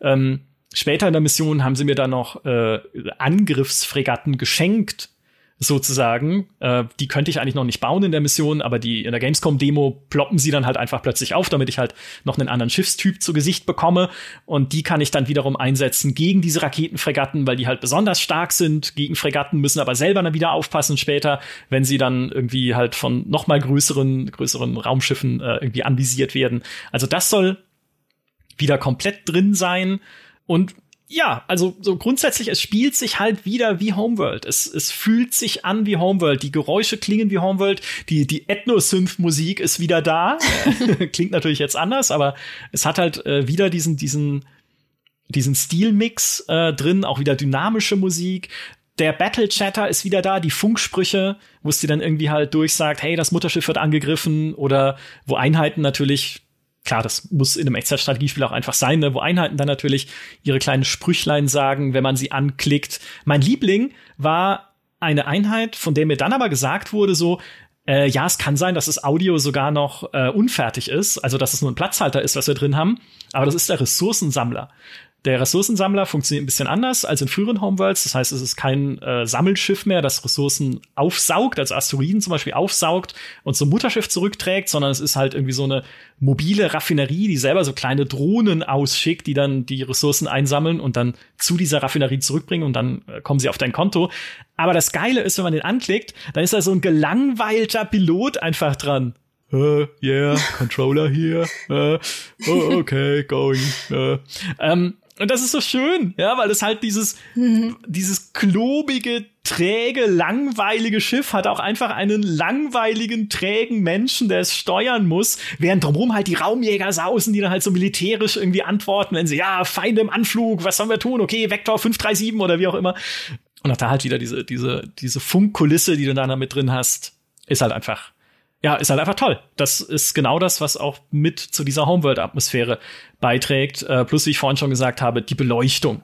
Ähm, später in der Mission haben sie mir dann noch äh, Angriffsfregatten geschenkt, sozusagen. Äh, die könnte ich eigentlich noch nicht bauen in der Mission, aber die in der Gamescom-Demo ploppen sie dann halt einfach plötzlich auf, damit ich halt noch einen anderen Schiffstyp zu Gesicht bekomme. Und die kann ich dann wiederum einsetzen gegen diese Raketenfregatten, weil die halt besonders stark sind gegen Fregatten, müssen aber selber dann wieder aufpassen später, wenn sie dann irgendwie halt von noch mal größeren, größeren Raumschiffen äh, irgendwie anvisiert werden. Also das soll wieder komplett drin sein. Und ja, also so grundsätzlich, es spielt sich halt wieder wie Homeworld. Es, es fühlt sich an wie Homeworld. Die Geräusche klingen wie Homeworld. Die, die Ethno-Synth-Musik ist wieder da. Klingt natürlich jetzt anders, aber es hat halt äh, wieder diesen, diesen, diesen Stilmix äh, drin, auch wieder dynamische Musik. Der Battle Chatter ist wieder da, die Funksprüche, wo es dir dann irgendwie halt durchsagt, hey, das Mutterschiff wird angegriffen oder wo Einheiten natürlich klar, das muss in einem Echtzeitstrategiespiel auch einfach sein, ne, wo Einheiten dann natürlich ihre kleinen Sprüchlein sagen, wenn man sie anklickt. Mein Liebling war eine Einheit, von der mir dann aber gesagt wurde, so, äh, ja, es kann sein, dass das Audio sogar noch äh, unfertig ist, also dass es nur ein Platzhalter ist, was wir drin haben, aber das ist der Ressourcensammler. Der Ressourcensammler funktioniert ein bisschen anders als in früheren Homeworlds. Das heißt, es ist kein äh, Sammelschiff mehr, das Ressourcen aufsaugt, also Asteroiden zum Beispiel aufsaugt und zum Mutterschiff zurückträgt, sondern es ist halt irgendwie so eine mobile Raffinerie, die selber so kleine Drohnen ausschickt, die dann die Ressourcen einsammeln und dann zu dieser Raffinerie zurückbringen und dann äh, kommen sie auf dein Konto. Aber das Geile ist, wenn man den anklickt, dann ist da so ein gelangweilter Pilot einfach dran uh, yeah, Controller hier, uh, okay, going. Uh. Ähm, und das ist so schön, ja, weil es halt dieses, mhm. dieses klobige, träge, langweilige Schiff hat auch einfach einen langweiligen, trägen Menschen, der es steuern muss, während drumherum halt die Raumjäger sausen, die dann halt so militärisch irgendwie antworten, wenn sie, ja, Feinde im Anflug, was sollen wir tun? Okay, Vektor 537 oder wie auch immer. Und auch da halt wieder diese, diese, diese Funkkulisse, die du da mit drin hast, ist halt einfach ja, ist halt einfach toll. Das ist genau das, was auch mit zu dieser Homeworld-Atmosphäre beiträgt. Äh, plus, wie ich vorhin schon gesagt habe, die Beleuchtung.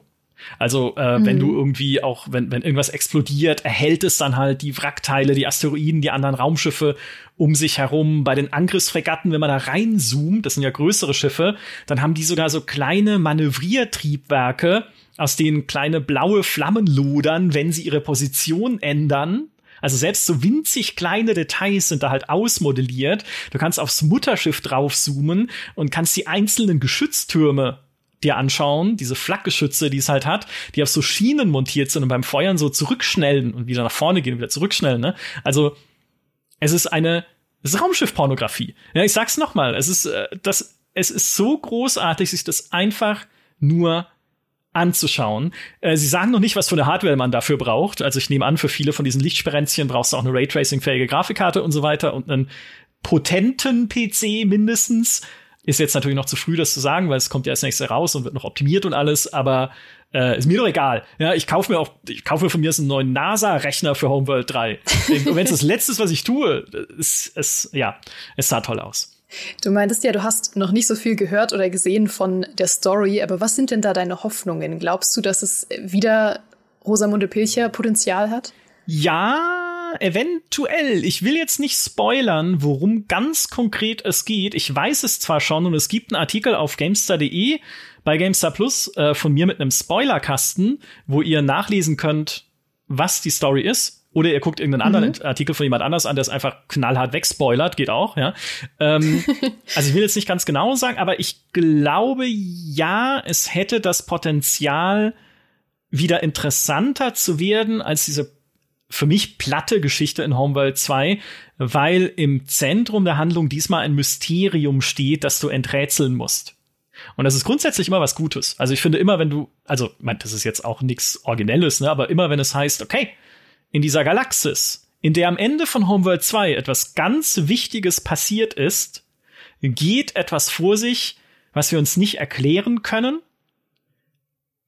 Also, äh, mhm. wenn du irgendwie auch, wenn, wenn irgendwas explodiert, erhält es dann halt die Wrackteile, die Asteroiden, die anderen Raumschiffe um sich herum. Bei den Angriffsfregatten, wenn man da reinzoomt, das sind ja größere Schiffe, dann haben die sogar so kleine Manövriertriebwerke, aus denen kleine blaue Flammen lodern, wenn sie ihre Position ändern. Also selbst so winzig kleine Details sind da halt ausmodelliert. Du kannst aufs Mutterschiff draufzoomen und kannst die einzelnen Geschütztürme dir anschauen, diese Flakgeschütze, die es halt hat, die auf so Schienen montiert sind und beim Feuern so zurückschnellen und wieder nach vorne gehen und wieder zurückschnellen. Ne? Also es ist eine Raumschiffpornografie. Ja, ich sag's noch mal, es ist äh, das es ist so großartig, sich das einfach nur anzuschauen. Äh, sie sagen noch nicht, was für eine Hardware man dafür braucht. Also ich nehme an, für viele von diesen Lichtsperenzchen brauchst du auch eine Raytracing-fähige Grafikkarte und so weiter und einen potenten PC mindestens. Ist jetzt natürlich noch zu früh, das zu sagen, weil es kommt ja erst nächstes raus und wird noch optimiert und alles, aber äh, ist mir doch egal. Ja, ich kaufe mir auch, ich kaufe mir von mir einen neuen NASA-Rechner für Homeworld 3. und wenn es das Letzte ist, was ich tue, es, es, ja, es sah toll aus. Du meintest ja, du hast noch nicht so viel gehört oder gesehen von der Story, aber was sind denn da deine Hoffnungen? Glaubst du, dass es wieder Rosamunde Pilcher Potenzial hat? Ja, eventuell. Ich will jetzt nicht spoilern, worum ganz konkret es geht. Ich weiß es zwar schon und es gibt einen Artikel auf GameStar.de bei GameStar Plus äh, von mir mit einem Spoilerkasten, wo ihr nachlesen könnt, was die Story ist. Oder ihr guckt irgendeinen mhm. anderen Artikel von jemand anders an, der es einfach knallhart wegspoilert, geht auch, ja. Ähm, also ich will jetzt nicht ganz genau sagen, aber ich glaube, ja, es hätte das Potenzial, wieder interessanter zu werden als diese für mich platte Geschichte in Homeworld 2, weil im Zentrum der Handlung diesmal ein Mysterium steht, das du enträtseln musst. Und das ist grundsätzlich immer was Gutes. Also ich finde immer, wenn du, also, mein, das ist jetzt auch nichts Originelles, ne, aber immer wenn es heißt, okay, in dieser Galaxis, in der am Ende von Homeworld 2 etwas ganz Wichtiges passiert ist, geht etwas vor sich, was wir uns nicht erklären können.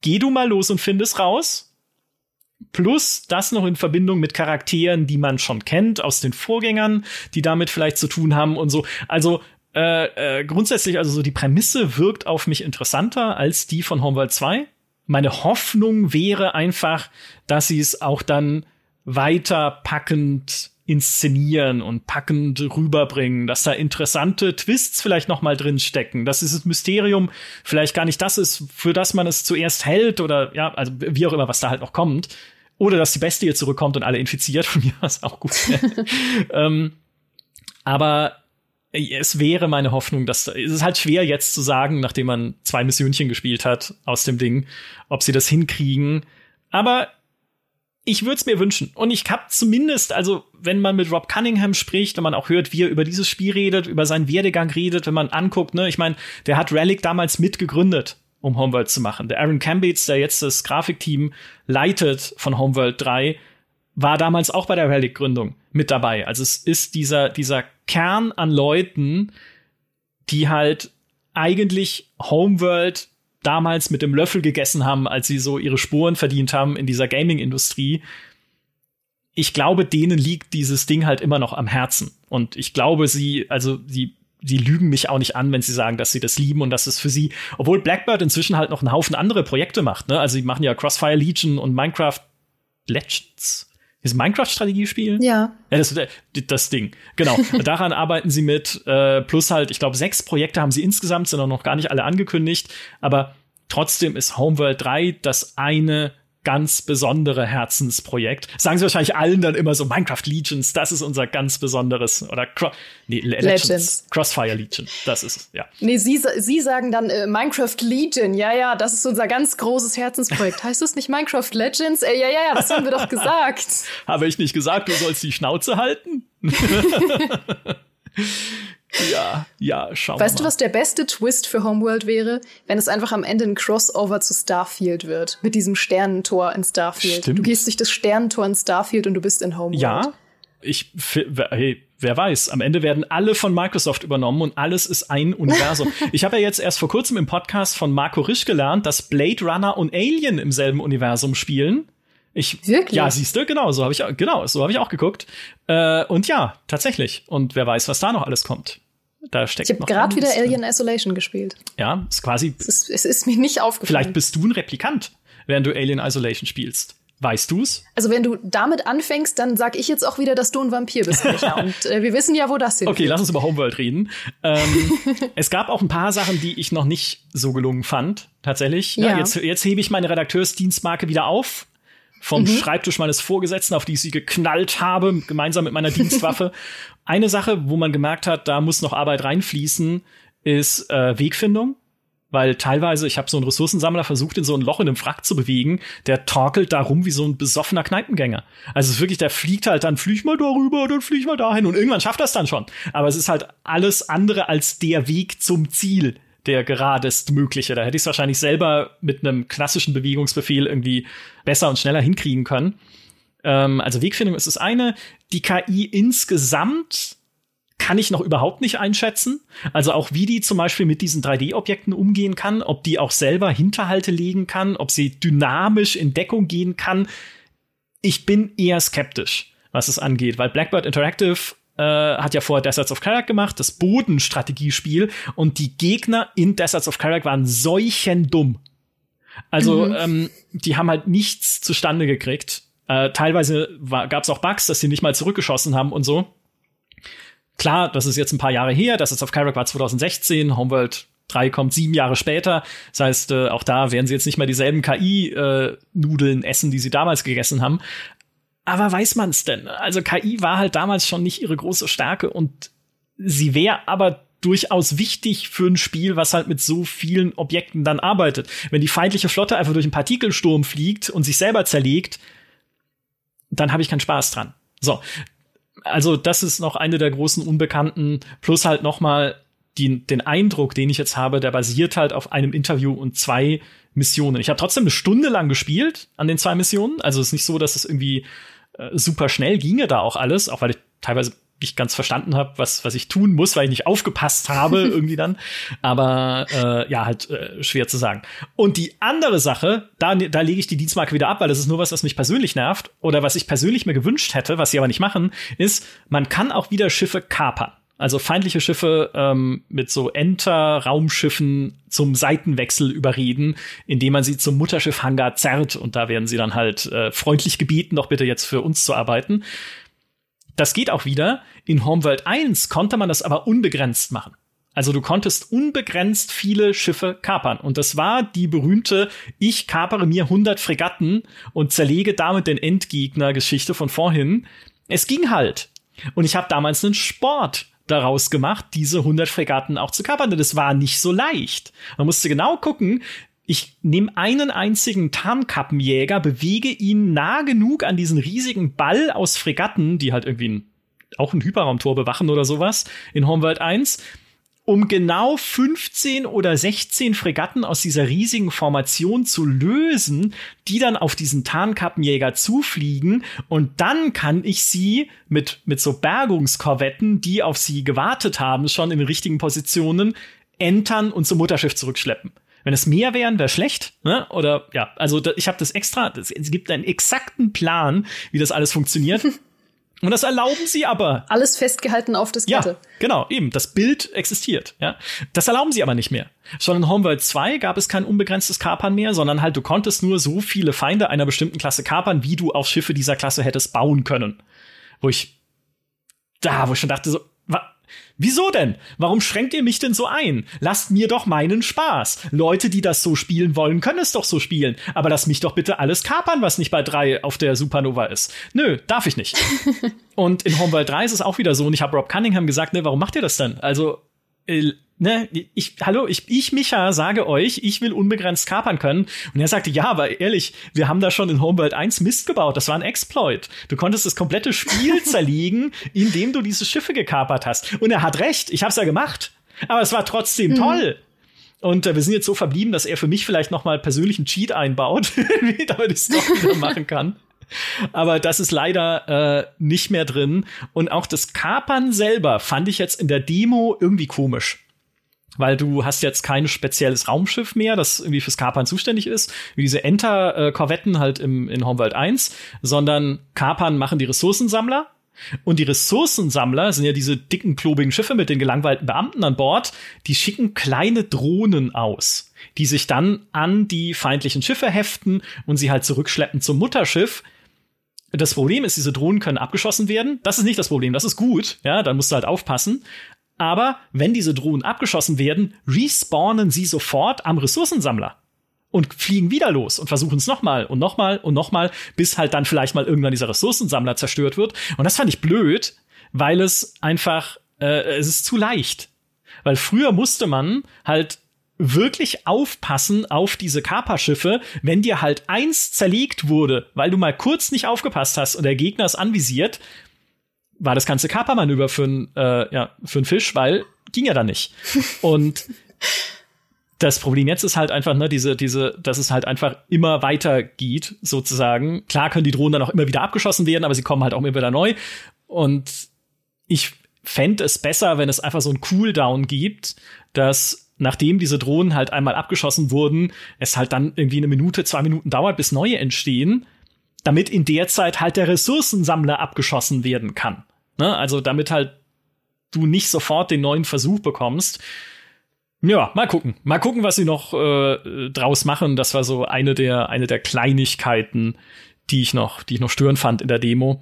Geh du mal los und find es raus. Plus das noch in Verbindung mit Charakteren, die man schon kennt aus den Vorgängern, die damit vielleicht zu tun haben und so. Also äh, äh, grundsätzlich, also so die Prämisse wirkt auf mich interessanter als die von Homeworld 2. Meine Hoffnung wäre einfach, dass sie es auch dann weiter packend inszenieren und packend rüberbringen, dass da interessante Twists vielleicht noch mal drin stecken, dass dieses Mysterium vielleicht gar nicht das ist, für das man es zuerst hält oder ja, also wie auch immer, was da halt noch kommt. Oder dass die Bestie zurückkommt und alle infiziert, von mir was auch gut ähm, aber es wäre meine Hoffnung, dass es ist halt schwer jetzt zu sagen, nachdem man zwei Missionchen gespielt hat aus dem Ding, ob sie das hinkriegen. Aber ich würde es mir wünschen. Und ich habe zumindest, also wenn man mit Rob Cunningham spricht und man auch hört, wie er über dieses Spiel redet, über seinen Werdegang redet, wenn man anguckt, ne, ich meine, der hat Relic damals mitgegründet, um Homeworld zu machen. Der Aaron Cambates, der jetzt das Grafikteam leitet von Homeworld 3, war damals auch bei der Relic-Gründung mit dabei. Also es ist dieser, dieser Kern an Leuten, die halt eigentlich Homeworld damals mit dem Löffel gegessen haben, als sie so ihre Spuren verdient haben in dieser Gaming-Industrie. Ich glaube, denen liegt dieses Ding halt immer noch am Herzen. Und ich glaube, sie, also sie, sie lügen mich auch nicht an, wenn sie sagen, dass sie das lieben und dass es für sie, obwohl Blackbird inzwischen halt noch einen Haufen andere Projekte macht, ne? Also sie machen ja Crossfire Legion und Minecraft Legends. Dieses Minecraft-Strategiespiel? Ja. Ja, das, das Ding. Genau. Daran arbeiten sie mit. Äh, plus halt, ich glaube, sechs Projekte haben sie insgesamt, sind auch noch gar nicht alle angekündigt. Aber trotzdem ist Homeworld 3 das eine ganz besondere Herzensprojekt. sagen sie wahrscheinlich allen dann immer so Minecraft Legions, das ist unser ganz besonderes oder Cro nee, Legends, Legends. Crossfire Legion, das ist es, ja. Nee, sie, sie sagen dann äh, Minecraft Legion, ja, ja, das ist unser ganz großes Herzensprojekt. heißt das nicht Minecraft Legends? Äh, ja, ja, ja, das haben wir doch gesagt. Habe ich nicht gesagt, du sollst die Schnauze halten? Ja, ja, schau Weißt mal. du, was der beste Twist für Homeworld wäre? Wenn es einfach am Ende ein Crossover zu Starfield wird. Mit diesem Sternentor in Starfield. Stimmt. Du gehst durch das Sternentor in Starfield und du bist in Homeworld. Ja, ich, hey, wer weiß, am Ende werden alle von Microsoft übernommen und alles ist ein Universum. ich habe ja jetzt erst vor kurzem im Podcast von Marco Risch gelernt, dass Blade Runner und Alien im selben Universum spielen Ich, Wirklich? Ja, siehst du, genau, so habe ich, genau, so habe ich auch geguckt. Äh, und ja, tatsächlich. Und wer weiß, was da noch alles kommt. Da steckt ich habe gerade wieder Alien Isolation gespielt. Ja, ist quasi. Es ist, es ist mir nicht aufgefallen. Vielleicht bist du ein Replikant, während du Alien Isolation spielst. Weißt du's? Also wenn du damit anfängst, dann sag ich jetzt auch wieder, dass du ein Vampir bist, Micha. Und äh, wir wissen ja, wo das hingeht. Okay, lass uns über Homeworld reden. Ähm, es gab auch ein paar Sachen, die ich noch nicht so gelungen fand, tatsächlich. Ja. Ja, jetzt, jetzt hebe ich meine Redakteursdienstmarke wieder auf vom mhm. Schreibtisch meines Vorgesetzten, auf die ich sie geknallt habe, gemeinsam mit meiner Dienstwaffe. Eine Sache, wo man gemerkt hat, da muss noch Arbeit reinfließen, ist äh, Wegfindung. Weil teilweise, ich habe so einen Ressourcensammler versucht, in so ein Loch in einem Wrack zu bewegen, der torkelt da rum wie so ein besoffener Kneipengänger. Also es ist wirklich, der fliegt halt, dann flieg mal darüber, dann flieg mal dahin und irgendwann schafft das dann schon. Aber es ist halt alles andere als der Weg zum Ziel der geradest mögliche. Da hätte ich es wahrscheinlich selber mit einem klassischen Bewegungsbefehl irgendwie besser und schneller hinkriegen können. Ähm, also Wegfindung ist das eine. Die KI insgesamt kann ich noch überhaupt nicht einschätzen. Also auch wie die zum Beispiel mit diesen 3D-Objekten umgehen kann, ob die auch selber Hinterhalte legen kann, ob sie dynamisch in Deckung gehen kann. Ich bin eher skeptisch, was es angeht, weil Blackbird Interactive äh, hat ja vorher Deserts of Karak gemacht, das Bodenstrategiespiel, und die Gegner in Deserts of Karak waren seuchen dumm. Also, mhm. ähm, die haben halt nichts zustande gekriegt. Äh, teilweise gab es auch Bugs, dass sie nicht mal zurückgeschossen haben und so. Klar, das ist jetzt ein paar Jahre her. Deserts of Karak war 2016, Homeworld 3 kommt sieben Jahre später. Das heißt, äh, auch da werden sie jetzt nicht mehr dieselben KI-Nudeln äh, essen, die sie damals gegessen haben. Aber weiß man's denn? Also KI war halt damals schon nicht ihre große Stärke und sie wäre aber durchaus wichtig für ein Spiel, was halt mit so vielen Objekten dann arbeitet. Wenn die feindliche Flotte einfach durch einen Partikelsturm fliegt und sich selber zerlegt, dann habe ich keinen Spaß dran. So. Also, das ist noch eine der großen Unbekannten, plus halt noch mal die, den Eindruck, den ich jetzt habe, der basiert halt auf einem Interview und zwei Missionen. Ich habe trotzdem eine Stunde lang gespielt an den zwei Missionen. Also es ist nicht so, dass es irgendwie äh, super schnell ginge da auch alles, auch weil ich teilweise nicht ganz verstanden habe, was, was ich tun muss, weil ich nicht aufgepasst habe irgendwie dann. Aber äh, ja, halt äh, schwer zu sagen. Und die andere Sache, da, da lege ich die Dienstmarke wieder ab, weil das ist nur was, was mich persönlich nervt oder was ich persönlich mir gewünscht hätte, was sie aber nicht machen, ist, man kann auch wieder Schiffe kapern. Also feindliche Schiffe ähm, mit so Enter-Raumschiffen zum Seitenwechsel überreden, indem man sie zum Mutterschiff-Hangar zerrt und da werden sie dann halt äh, freundlich gebeten, doch bitte jetzt für uns zu arbeiten. Das geht auch wieder. In Homeworld 1 konnte man das aber unbegrenzt machen. Also du konntest unbegrenzt viele Schiffe kapern. Und das war die berühmte, ich kapere mir 100 Fregatten und zerlege damit den Endgegner-Geschichte von vorhin. Es ging halt. Und ich habe damals einen Sport daraus gemacht, diese 100 Fregatten auch zu kapern. Und das war nicht so leicht. Man musste genau gucken, ich nehme einen einzigen Tarnkappenjäger, bewege ihn nah genug an diesen riesigen Ball aus Fregatten, die halt irgendwie ein, auch ein Hyperraumtor bewachen oder sowas in Homeworld 1 um genau 15 oder 16 Fregatten aus dieser riesigen Formation zu lösen, die dann auf diesen Tarnkappenjäger zufliegen und dann kann ich sie mit, mit so Bergungskorvetten, die auf sie gewartet haben, schon in den richtigen Positionen entern und zum Mutterschiff zurückschleppen. Wenn es mehr wären, wäre schlecht, ne? Oder ja, also da, ich habe das extra, das, es gibt einen exakten Plan, wie das alles funktioniert. Und das erlauben sie aber. Alles festgehalten auf Diskette. Ja, genau, eben. Das Bild existiert, ja. Das erlauben sie aber nicht mehr. Schon in Homeworld 2 gab es kein unbegrenztes Kapern mehr, sondern halt, du konntest nur so viele Feinde einer bestimmten Klasse kapern, wie du auf Schiffe dieser Klasse hättest bauen können. Wo ich, da, wo ich schon dachte so, Wieso denn? Warum schränkt ihr mich denn so ein? Lasst mir doch meinen Spaß. Leute, die das so spielen wollen, können es doch so spielen. Aber lass mich doch bitte alles kapern, was nicht bei drei auf der Supernova ist. Nö, darf ich nicht. und in Homeworld 3 ist es auch wieder so. Und ich habe Rob Cunningham gesagt, ne, warum macht ihr das denn? Also, äh, ne, ich, hallo, ich, ich, Micha, sage euch, ich will unbegrenzt kapern können. Und er sagte, ja, aber ehrlich, wir haben da schon in Homeworld 1 Mist gebaut. Das war ein Exploit. Du konntest das komplette Spiel zerlegen, indem du diese Schiffe gekapert hast. Und er hat recht. Ich hab's ja gemacht. Aber es war trotzdem mhm. toll. Und äh, wir sind jetzt so verblieben, dass er für mich vielleicht noch mal persönlichen Cheat einbaut, damit ich es doch wieder machen kann. Aber das ist leider äh, nicht mehr drin. Und auch das Kapern selber fand ich jetzt in der Demo irgendwie komisch. Weil du hast jetzt kein spezielles Raumschiff mehr, das irgendwie fürs Kapern zuständig ist, wie diese Enter-Korvetten halt im, in Homeworld 1, sondern Kapern machen die Ressourcensammler. Und die Ressourcensammler sind ja diese dicken, klobigen Schiffe mit den gelangweilten Beamten an Bord, die schicken kleine Drohnen aus, die sich dann an die feindlichen Schiffe heften und sie halt zurückschleppen zum Mutterschiff. Das Problem ist, diese Drohnen können abgeschossen werden. Das ist nicht das Problem, das ist gut, ja, dann musst du halt aufpassen. Aber wenn diese Drohnen abgeschossen werden, respawnen sie sofort am Ressourcensammler und fliegen wieder los und versuchen es nochmal und nochmal und nochmal, bis halt dann vielleicht mal irgendwann dieser Ressourcensammler zerstört wird. Und das fand ich blöd, weil es einfach, äh, es ist zu leicht. Weil früher musste man halt wirklich aufpassen auf diese Kaperschiffe, wenn dir halt eins zerlegt wurde, weil du mal kurz nicht aufgepasst hast und der Gegner ist anvisiert, war das ganze Kapermanöver für einen äh, ja, für einen Fisch, weil ging ja dann nicht. Und das Problem jetzt ist halt einfach, ne, diese, diese, dass es halt einfach immer weiter geht, sozusagen. Klar können die Drohnen dann auch immer wieder abgeschossen werden, aber sie kommen halt auch immer wieder neu. Und ich fände es besser, wenn es einfach so ein Cooldown gibt, dass nachdem diese Drohnen halt einmal abgeschossen wurden, es halt dann irgendwie eine Minute, zwei Minuten dauert, bis neue entstehen, damit in der Zeit halt der Ressourcensammler abgeschossen werden kann. Ne? Also damit halt du nicht sofort den neuen Versuch bekommst. Ja, mal gucken. Mal gucken, was sie noch äh, draus machen. Das war so eine der, eine der Kleinigkeiten, die ich noch, die ich noch stören fand in der Demo.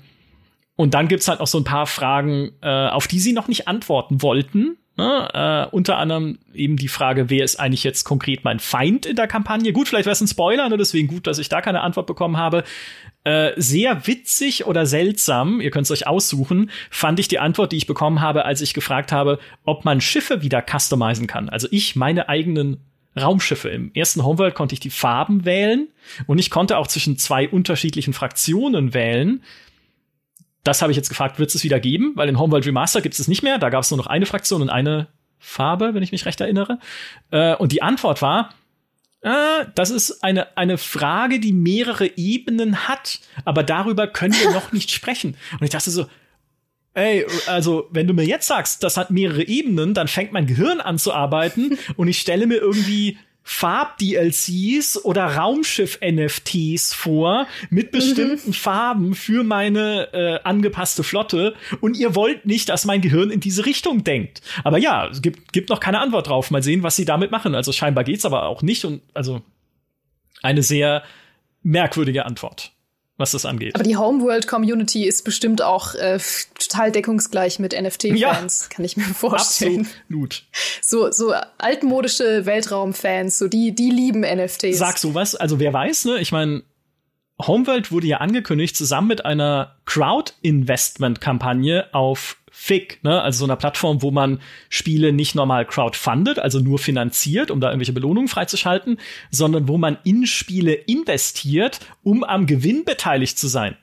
Und dann gibt's halt noch so ein paar Fragen, äh, auf die sie noch nicht antworten wollten. Ne? Äh, unter anderem eben die Frage, wer ist eigentlich jetzt konkret mein Feind in der Kampagne? Gut, vielleicht wäre es ein Spoiler, ne? deswegen gut, dass ich da keine Antwort bekommen habe. Äh, sehr witzig oder seltsam, ihr könnt es euch aussuchen, fand ich die Antwort, die ich bekommen habe, als ich gefragt habe, ob man Schiffe wieder customizen kann. Also ich meine eigenen Raumschiffe. Im ersten Homeworld konnte ich die Farben wählen und ich konnte auch zwischen zwei unterschiedlichen Fraktionen wählen. Das habe ich jetzt gefragt, wird es wieder geben? Weil in Homeworld Remaster gibt es nicht mehr. Da gab es nur noch eine Fraktion und eine Farbe, wenn ich mich recht erinnere. Äh, und die Antwort war, äh, das ist eine, eine Frage, die mehrere Ebenen hat, aber darüber können wir noch nicht sprechen. Und ich dachte so, ey, also wenn du mir jetzt sagst, das hat mehrere Ebenen, dann fängt mein Gehirn an zu arbeiten und ich stelle mir irgendwie Farb-DLCs oder Raumschiff-NFTs vor mit bestimmten mhm. Farben für meine äh, angepasste Flotte und ihr wollt nicht, dass mein Gehirn in diese Richtung denkt. Aber ja, es gibt, gibt noch keine Antwort drauf. Mal sehen, was sie damit machen. Also scheinbar geht's aber auch nicht und also eine sehr merkwürdige Antwort was das angeht. Aber die Homeworld-Community ist bestimmt auch äh, total deckungsgleich mit NFT-Fans, ja, kann ich mir vorstellen. Absolut. So, so altmodische Weltraum-Fans, so die, die lieben NFTs. Sag sowas, also wer weiß, ne? Ich meine, Homeworld wurde ja angekündigt zusammen mit einer Crowd-Investment-Kampagne auf Fig, ne? also so einer Plattform, wo man Spiele nicht normal crowdfundet, also nur finanziert, um da irgendwelche Belohnungen freizuschalten, sondern wo man in Spiele investiert, um am Gewinn beteiligt zu sein.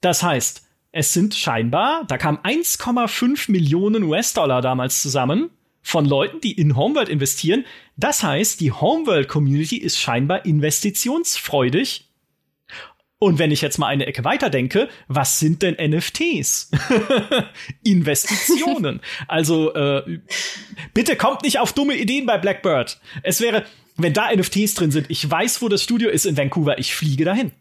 Das heißt, es sind scheinbar, da kamen 1,5 Millionen US-Dollar damals zusammen von Leuten, die in Homeworld investieren. Das heißt, die Homeworld-Community ist scheinbar investitionsfreudig und wenn ich jetzt mal eine Ecke weiter denke, was sind denn NFTs? Investitionen. also äh, bitte kommt nicht auf dumme Ideen bei Blackbird. Es wäre, wenn da NFTs drin sind, ich weiß, wo das Studio ist in Vancouver, ich fliege dahin.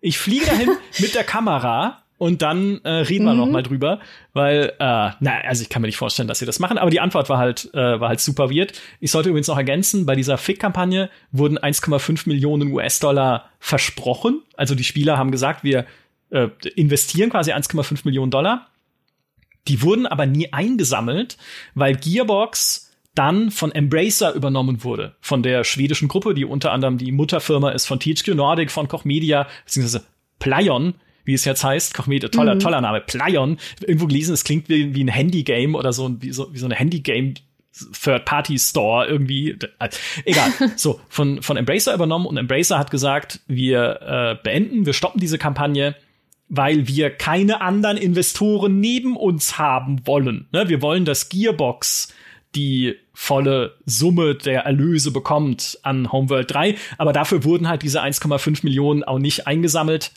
Ich fliege dahin mit der Kamera und dann äh, reden wir mhm. noch mal drüber, weil äh, na also ich kann mir nicht vorstellen, dass sie das machen, aber die Antwort war halt äh, war halt super weird. Ich sollte übrigens noch ergänzen, bei dieser Fick-Kampagne wurden 1,5 Millionen US-Dollar versprochen. Also die Spieler haben gesagt, wir äh, investieren quasi 1,5 Millionen Dollar. Die wurden aber nie eingesammelt, weil Gearbox dann von Embracer übernommen wurde, von der schwedischen Gruppe, die unter anderem die Mutterfirma ist von THQ Nordic, von Koch Media, beziehungsweise Plyon, wie es jetzt heißt, Kochmete, toller, mhm. toller Name, Plyon. Irgendwo gelesen, es klingt wie, wie ein Handy-Game oder so, wie so, wie so eine Handy-Game Third-Party-Store irgendwie. Egal. so, von, von Embracer übernommen und Embracer hat gesagt, wir äh, beenden, wir stoppen diese Kampagne, weil wir keine anderen Investoren neben uns haben wollen. Ne? Wir wollen, dass Gearbox die volle Summe der Erlöse bekommt an Homeworld 3, aber dafür wurden halt diese 1,5 Millionen auch nicht eingesammelt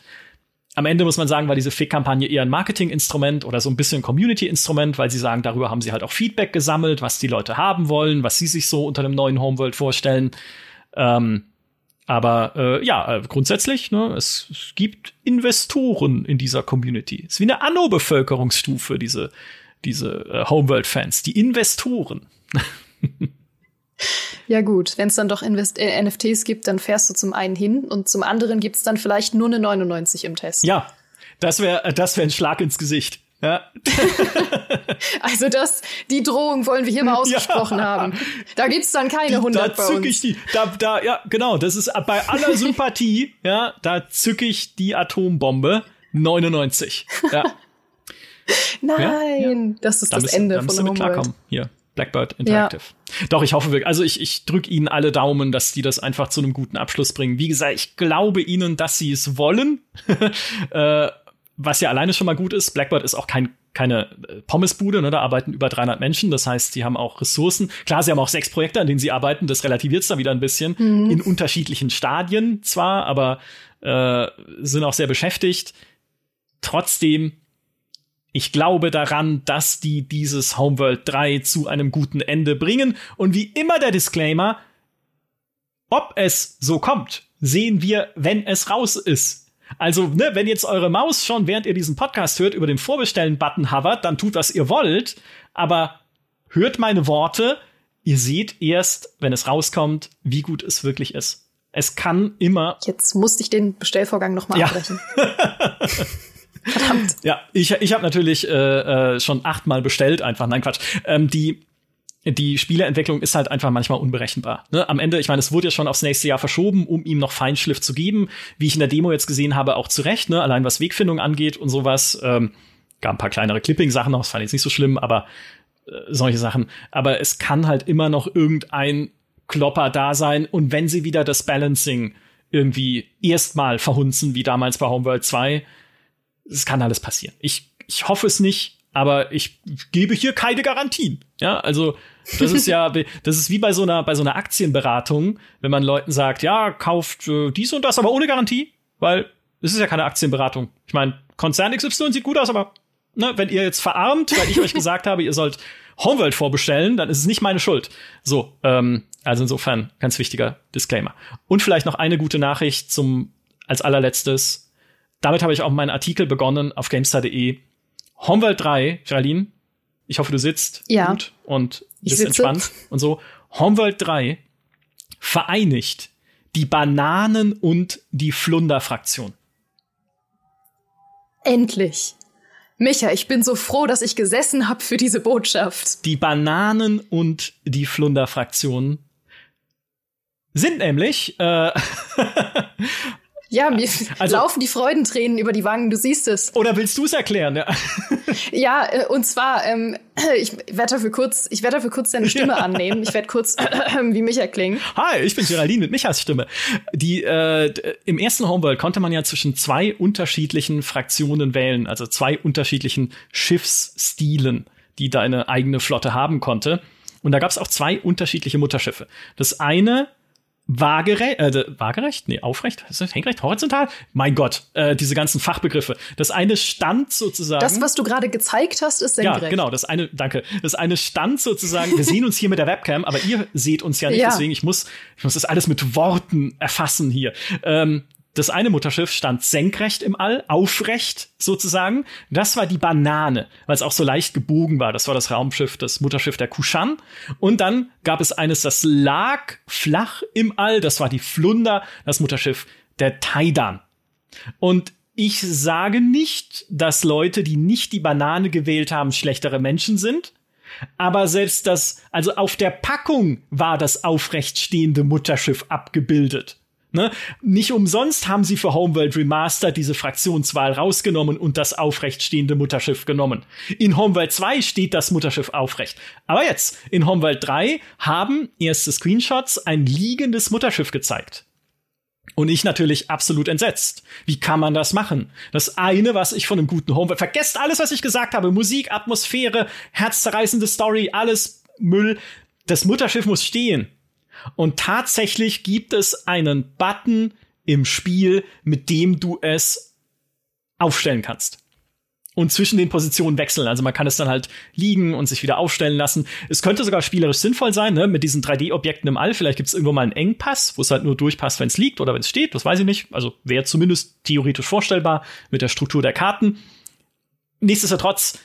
am Ende muss man sagen, war diese Fick-Kampagne eher ein Marketing-Instrument oder so ein bisschen Community-Instrument, weil sie sagen, darüber haben sie halt auch Feedback gesammelt, was die Leute haben wollen, was sie sich so unter dem neuen Homeworld vorstellen. Ähm, aber äh, ja, äh, grundsätzlich, ne, es, es gibt Investoren in dieser Community. Es ist wie eine Anno-Bevölkerungsstufe, diese, diese äh, Homeworld-Fans, die Investoren. Ja gut, wenn es dann doch Invest äh, NFTs gibt, dann fährst du zum einen hin und zum anderen gibt es dann vielleicht nur eine 99 im Test. Ja, das wäre äh, das wär ein Schlag ins Gesicht. Ja. also das, die Drohung wollen wir hier mal ausgesprochen ja. haben. Da gibt's dann keine 100 da zück ich die, da, da, ja, genau, das ist bei aller Sympathie, ja, da zücke ich die Atombombe 99. Ja. Nein, ja, das ist da das müssen, Ende von Homeworld. klarkommen. Hier. Blackbird Interactive. Ja. Doch, ich hoffe wirklich. Also ich, ich drücke ihnen alle Daumen, dass die das einfach zu einem guten Abschluss bringen. Wie gesagt, ich glaube ihnen, dass sie es wollen. äh, was ja alleine schon mal gut ist. Blackbird ist auch kein keine äh, Pommesbude, ne, da arbeiten über 300 Menschen, das heißt, sie haben auch Ressourcen. Klar, sie haben auch sechs Projekte, an denen sie arbeiten, das relativiert es da wieder ein bisschen, mhm. in unterschiedlichen Stadien zwar, aber äh, sind auch sehr beschäftigt. Trotzdem ich glaube daran, dass die dieses Homeworld 3 zu einem guten Ende bringen. Und wie immer der Disclaimer, ob es so kommt, sehen wir, wenn es raus ist. Also, ne, wenn jetzt eure Maus schon, während ihr diesen Podcast hört, über den Vorbestellen-Button hovert, dann tut, was ihr wollt. Aber hört meine Worte. Ihr seht erst, wenn es rauskommt, wie gut es wirklich ist. Es kann immer. Jetzt musste ich den Bestellvorgang noch mal ja. abbrechen. Verdammt. Ja, ich, ich habe natürlich äh, äh, schon achtmal bestellt, einfach. Nein, Quatsch. Ähm, die die Spieleentwicklung ist halt einfach manchmal unberechenbar. Ne? Am Ende, ich meine, es wurde ja schon aufs nächste Jahr verschoben, um ihm noch Feinschliff zu geben. Wie ich in der Demo jetzt gesehen habe, auch zu Recht, ne? allein was Wegfindung angeht und sowas. Ähm, gab ein paar kleinere Clipping-Sachen noch, das fand ich jetzt nicht so schlimm, aber äh, solche Sachen. Aber es kann halt immer noch irgendein Klopper da sein. Und wenn sie wieder das Balancing irgendwie erstmal verhunzen, wie damals bei Homeworld 2, es kann alles passieren. Ich, ich hoffe es nicht, aber ich gebe hier keine Garantien. Ja, also das ist ja, das ist wie bei so einer bei so einer Aktienberatung, wenn man Leuten sagt, ja, kauft äh, dies und das, aber ohne Garantie, weil es ist ja keine Aktienberatung. Ich meine, Konzern XY sieht gut aus, aber ne, wenn ihr jetzt verarmt, weil ich euch gesagt habe, ihr sollt Homeworld vorbestellen, dann ist es nicht meine Schuld. So, ähm, also insofern ganz wichtiger Disclaimer. Und vielleicht noch eine gute Nachricht zum als allerletztes damit habe ich auch meinen Artikel begonnen auf gamestar.de. Homeworld 3, Geraldine, ich hoffe, du sitzt ja. gut und bist entspannt und so. Homeworld 3 vereinigt die Bananen- und die Flunder-Fraktion. Endlich. Micha, ich bin so froh, dass ich gesessen habe für diese Botschaft. Die Bananen- und die Flunder-Fraktion sind nämlich äh, Ja, mir also, laufen die Freudentränen über die Wangen, du siehst es. Oder willst du es erklären? Ja, ja äh, und zwar, ähm, ich werde dafür kurz, ich werde dafür kurz deine Stimme ja. annehmen. Ich werde kurz wie Micha klingen. Hi, ich bin Geraldine mit Michas Stimme. Die äh, im ersten Homeworld konnte man ja zwischen zwei unterschiedlichen Fraktionen wählen, also zwei unterschiedlichen Schiffsstilen, die deine eigene Flotte haben konnte. Und da gab es auch zwei unterschiedliche Mutterschiffe. Das eine waagerecht, äh, waagerecht, nee, aufrecht, senkrecht, horizontal? Mein Gott, äh, diese ganzen Fachbegriffe. Das eine stand sozusagen. Das, was du gerade gezeigt hast, ist senkrecht. Ja, genau, das eine, danke. Das eine stand sozusagen, wir sehen uns hier mit der Webcam, aber ihr seht uns ja nicht, ja. deswegen ich muss, ich muss das alles mit Worten erfassen hier. Ähm, das eine Mutterschiff stand senkrecht im All, aufrecht sozusagen. Das war die Banane, weil es auch so leicht gebogen war. Das war das Raumschiff, das Mutterschiff der Kushan. Und dann gab es eines, das lag flach im All. Das war die Flunder, das Mutterschiff der Taidan. Und ich sage nicht, dass Leute, die nicht die Banane gewählt haben, schlechtere Menschen sind. Aber selbst das, also auf der Packung war das aufrecht stehende Mutterschiff abgebildet. Ne? Nicht umsonst haben sie für Homeworld Remastered diese Fraktionswahl rausgenommen und das aufrechtstehende Mutterschiff genommen. In Homeworld 2 steht das Mutterschiff aufrecht. Aber jetzt, in Homeworld 3 haben erste Screenshots ein liegendes Mutterschiff gezeigt. Und ich natürlich absolut entsetzt. Wie kann man das machen? Das eine, was ich von einem guten Homeworld, vergesst alles, was ich gesagt habe. Musik, Atmosphäre, herzzerreißende Story, alles Müll. Das Mutterschiff muss stehen. Und tatsächlich gibt es einen Button im Spiel, mit dem du es aufstellen kannst und zwischen den Positionen wechseln. Also man kann es dann halt liegen und sich wieder aufstellen lassen. Es könnte sogar spielerisch sinnvoll sein, ne, mit diesen 3D-Objekten im All. Vielleicht gibt es irgendwo mal einen Engpass, wo es halt nur durchpasst, wenn es liegt oder wenn es steht. Das weiß ich nicht. Also wäre zumindest theoretisch vorstellbar mit der Struktur der Karten. Nichtsdestotrotz,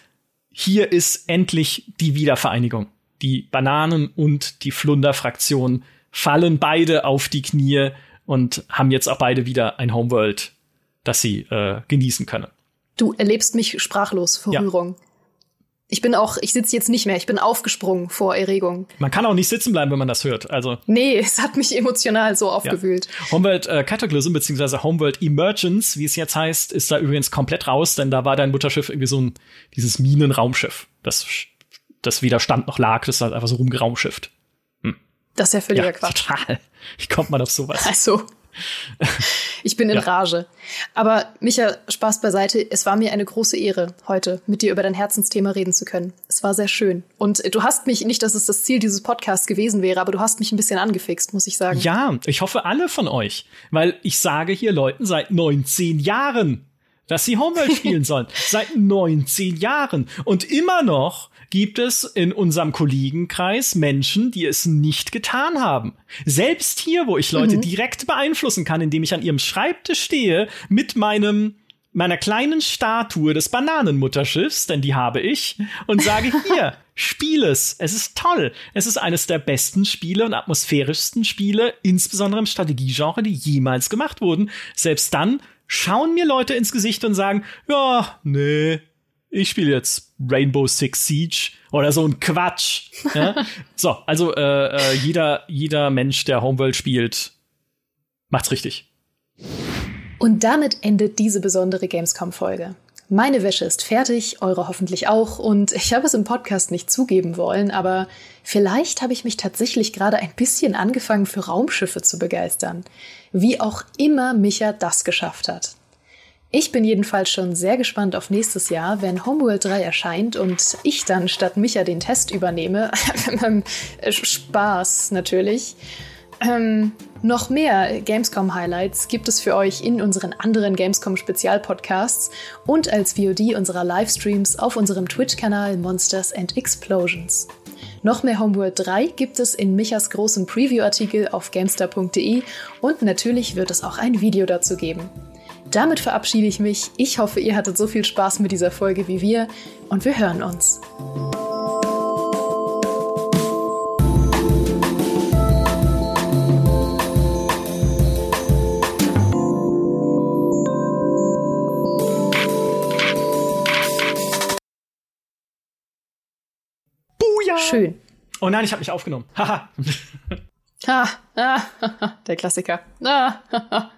hier ist endlich die Wiedervereinigung. Die Bananen und die Flunder-Fraktion fallen beide auf die Knie und haben jetzt auch beide wieder ein Homeworld, das sie äh, genießen können. Du erlebst mich sprachlos vor ja. Rührung. Ich bin auch, ich sitze jetzt nicht mehr, ich bin aufgesprungen vor Erregung. Man kann auch nicht sitzen bleiben, wenn man das hört. Also nee, es hat mich emotional so aufgewühlt. Ja. Homeworld äh, Cataclysm beziehungsweise Homeworld Emergence, wie es jetzt heißt, ist da übrigens komplett raus, denn da war dein Mutterschiff irgendwie so ein dieses Minenraumschiff, das das weder stand noch lag, das hat einfach so rumgeraumschifft. Hm. Das ist ja völliger ja, Quatsch. Total. Wie kommt man auf sowas? Also ich bin in ja. Rage. Aber Micha, Spaß beiseite. Es war mir eine große Ehre, heute mit dir über dein Herzensthema reden zu können. Es war sehr schön. Und du hast mich, nicht, dass es das Ziel dieses Podcasts gewesen wäre, aber du hast mich ein bisschen angefixt, muss ich sagen. Ja, ich hoffe alle von euch. Weil ich sage hier Leuten seit 19 Jahren, dass sie Homeworld spielen sollen. Seit 19 Jahren. Und immer noch gibt es in unserem Kollegenkreis Menschen, die es nicht getan haben. Selbst hier, wo ich Leute mhm. direkt beeinflussen kann, indem ich an ihrem Schreibtisch stehe mit meinem meiner kleinen Statue des Bananenmutterschiffs, denn die habe ich, und sage hier, spiel es. Es ist toll. Es ist eines der besten Spiele und atmosphärischsten Spiele, insbesondere im Strategiegenre, die jemals gemacht wurden. Selbst dann schauen mir Leute ins Gesicht und sagen, ja, nee, ich spiele jetzt Rainbow Six Siege oder so ein Quatsch. Ja? so, also äh, äh, jeder, jeder Mensch, der Homeworld spielt, macht's richtig. Und damit endet diese besondere Gamescom-Folge. Meine Wäsche ist fertig, eure hoffentlich auch, und ich habe es im Podcast nicht zugeben wollen, aber vielleicht habe ich mich tatsächlich gerade ein bisschen angefangen für Raumschiffe zu begeistern. Wie auch immer Micha das geschafft hat. Ich bin jedenfalls schon sehr gespannt auf nächstes Jahr, wenn Homeworld 3 erscheint und ich dann statt Micha den Test übernehme. Spaß natürlich. Ähm, noch mehr Gamescom-Highlights gibt es für euch in unseren anderen Gamescom-Spezialpodcasts und als VOD unserer Livestreams auf unserem Twitch-Kanal Monsters and Explosions. Noch mehr Homeworld 3 gibt es in Michas großem Preview-Artikel auf gamestar.de und natürlich wird es auch ein Video dazu geben. Damit verabschiede ich mich. Ich hoffe, ihr hattet so viel Spaß mit dieser Folge wie wir und wir hören uns. Buja! Schön. Oh nein, ich habe mich aufgenommen. Haha. ah, ah, der Klassiker. Ah,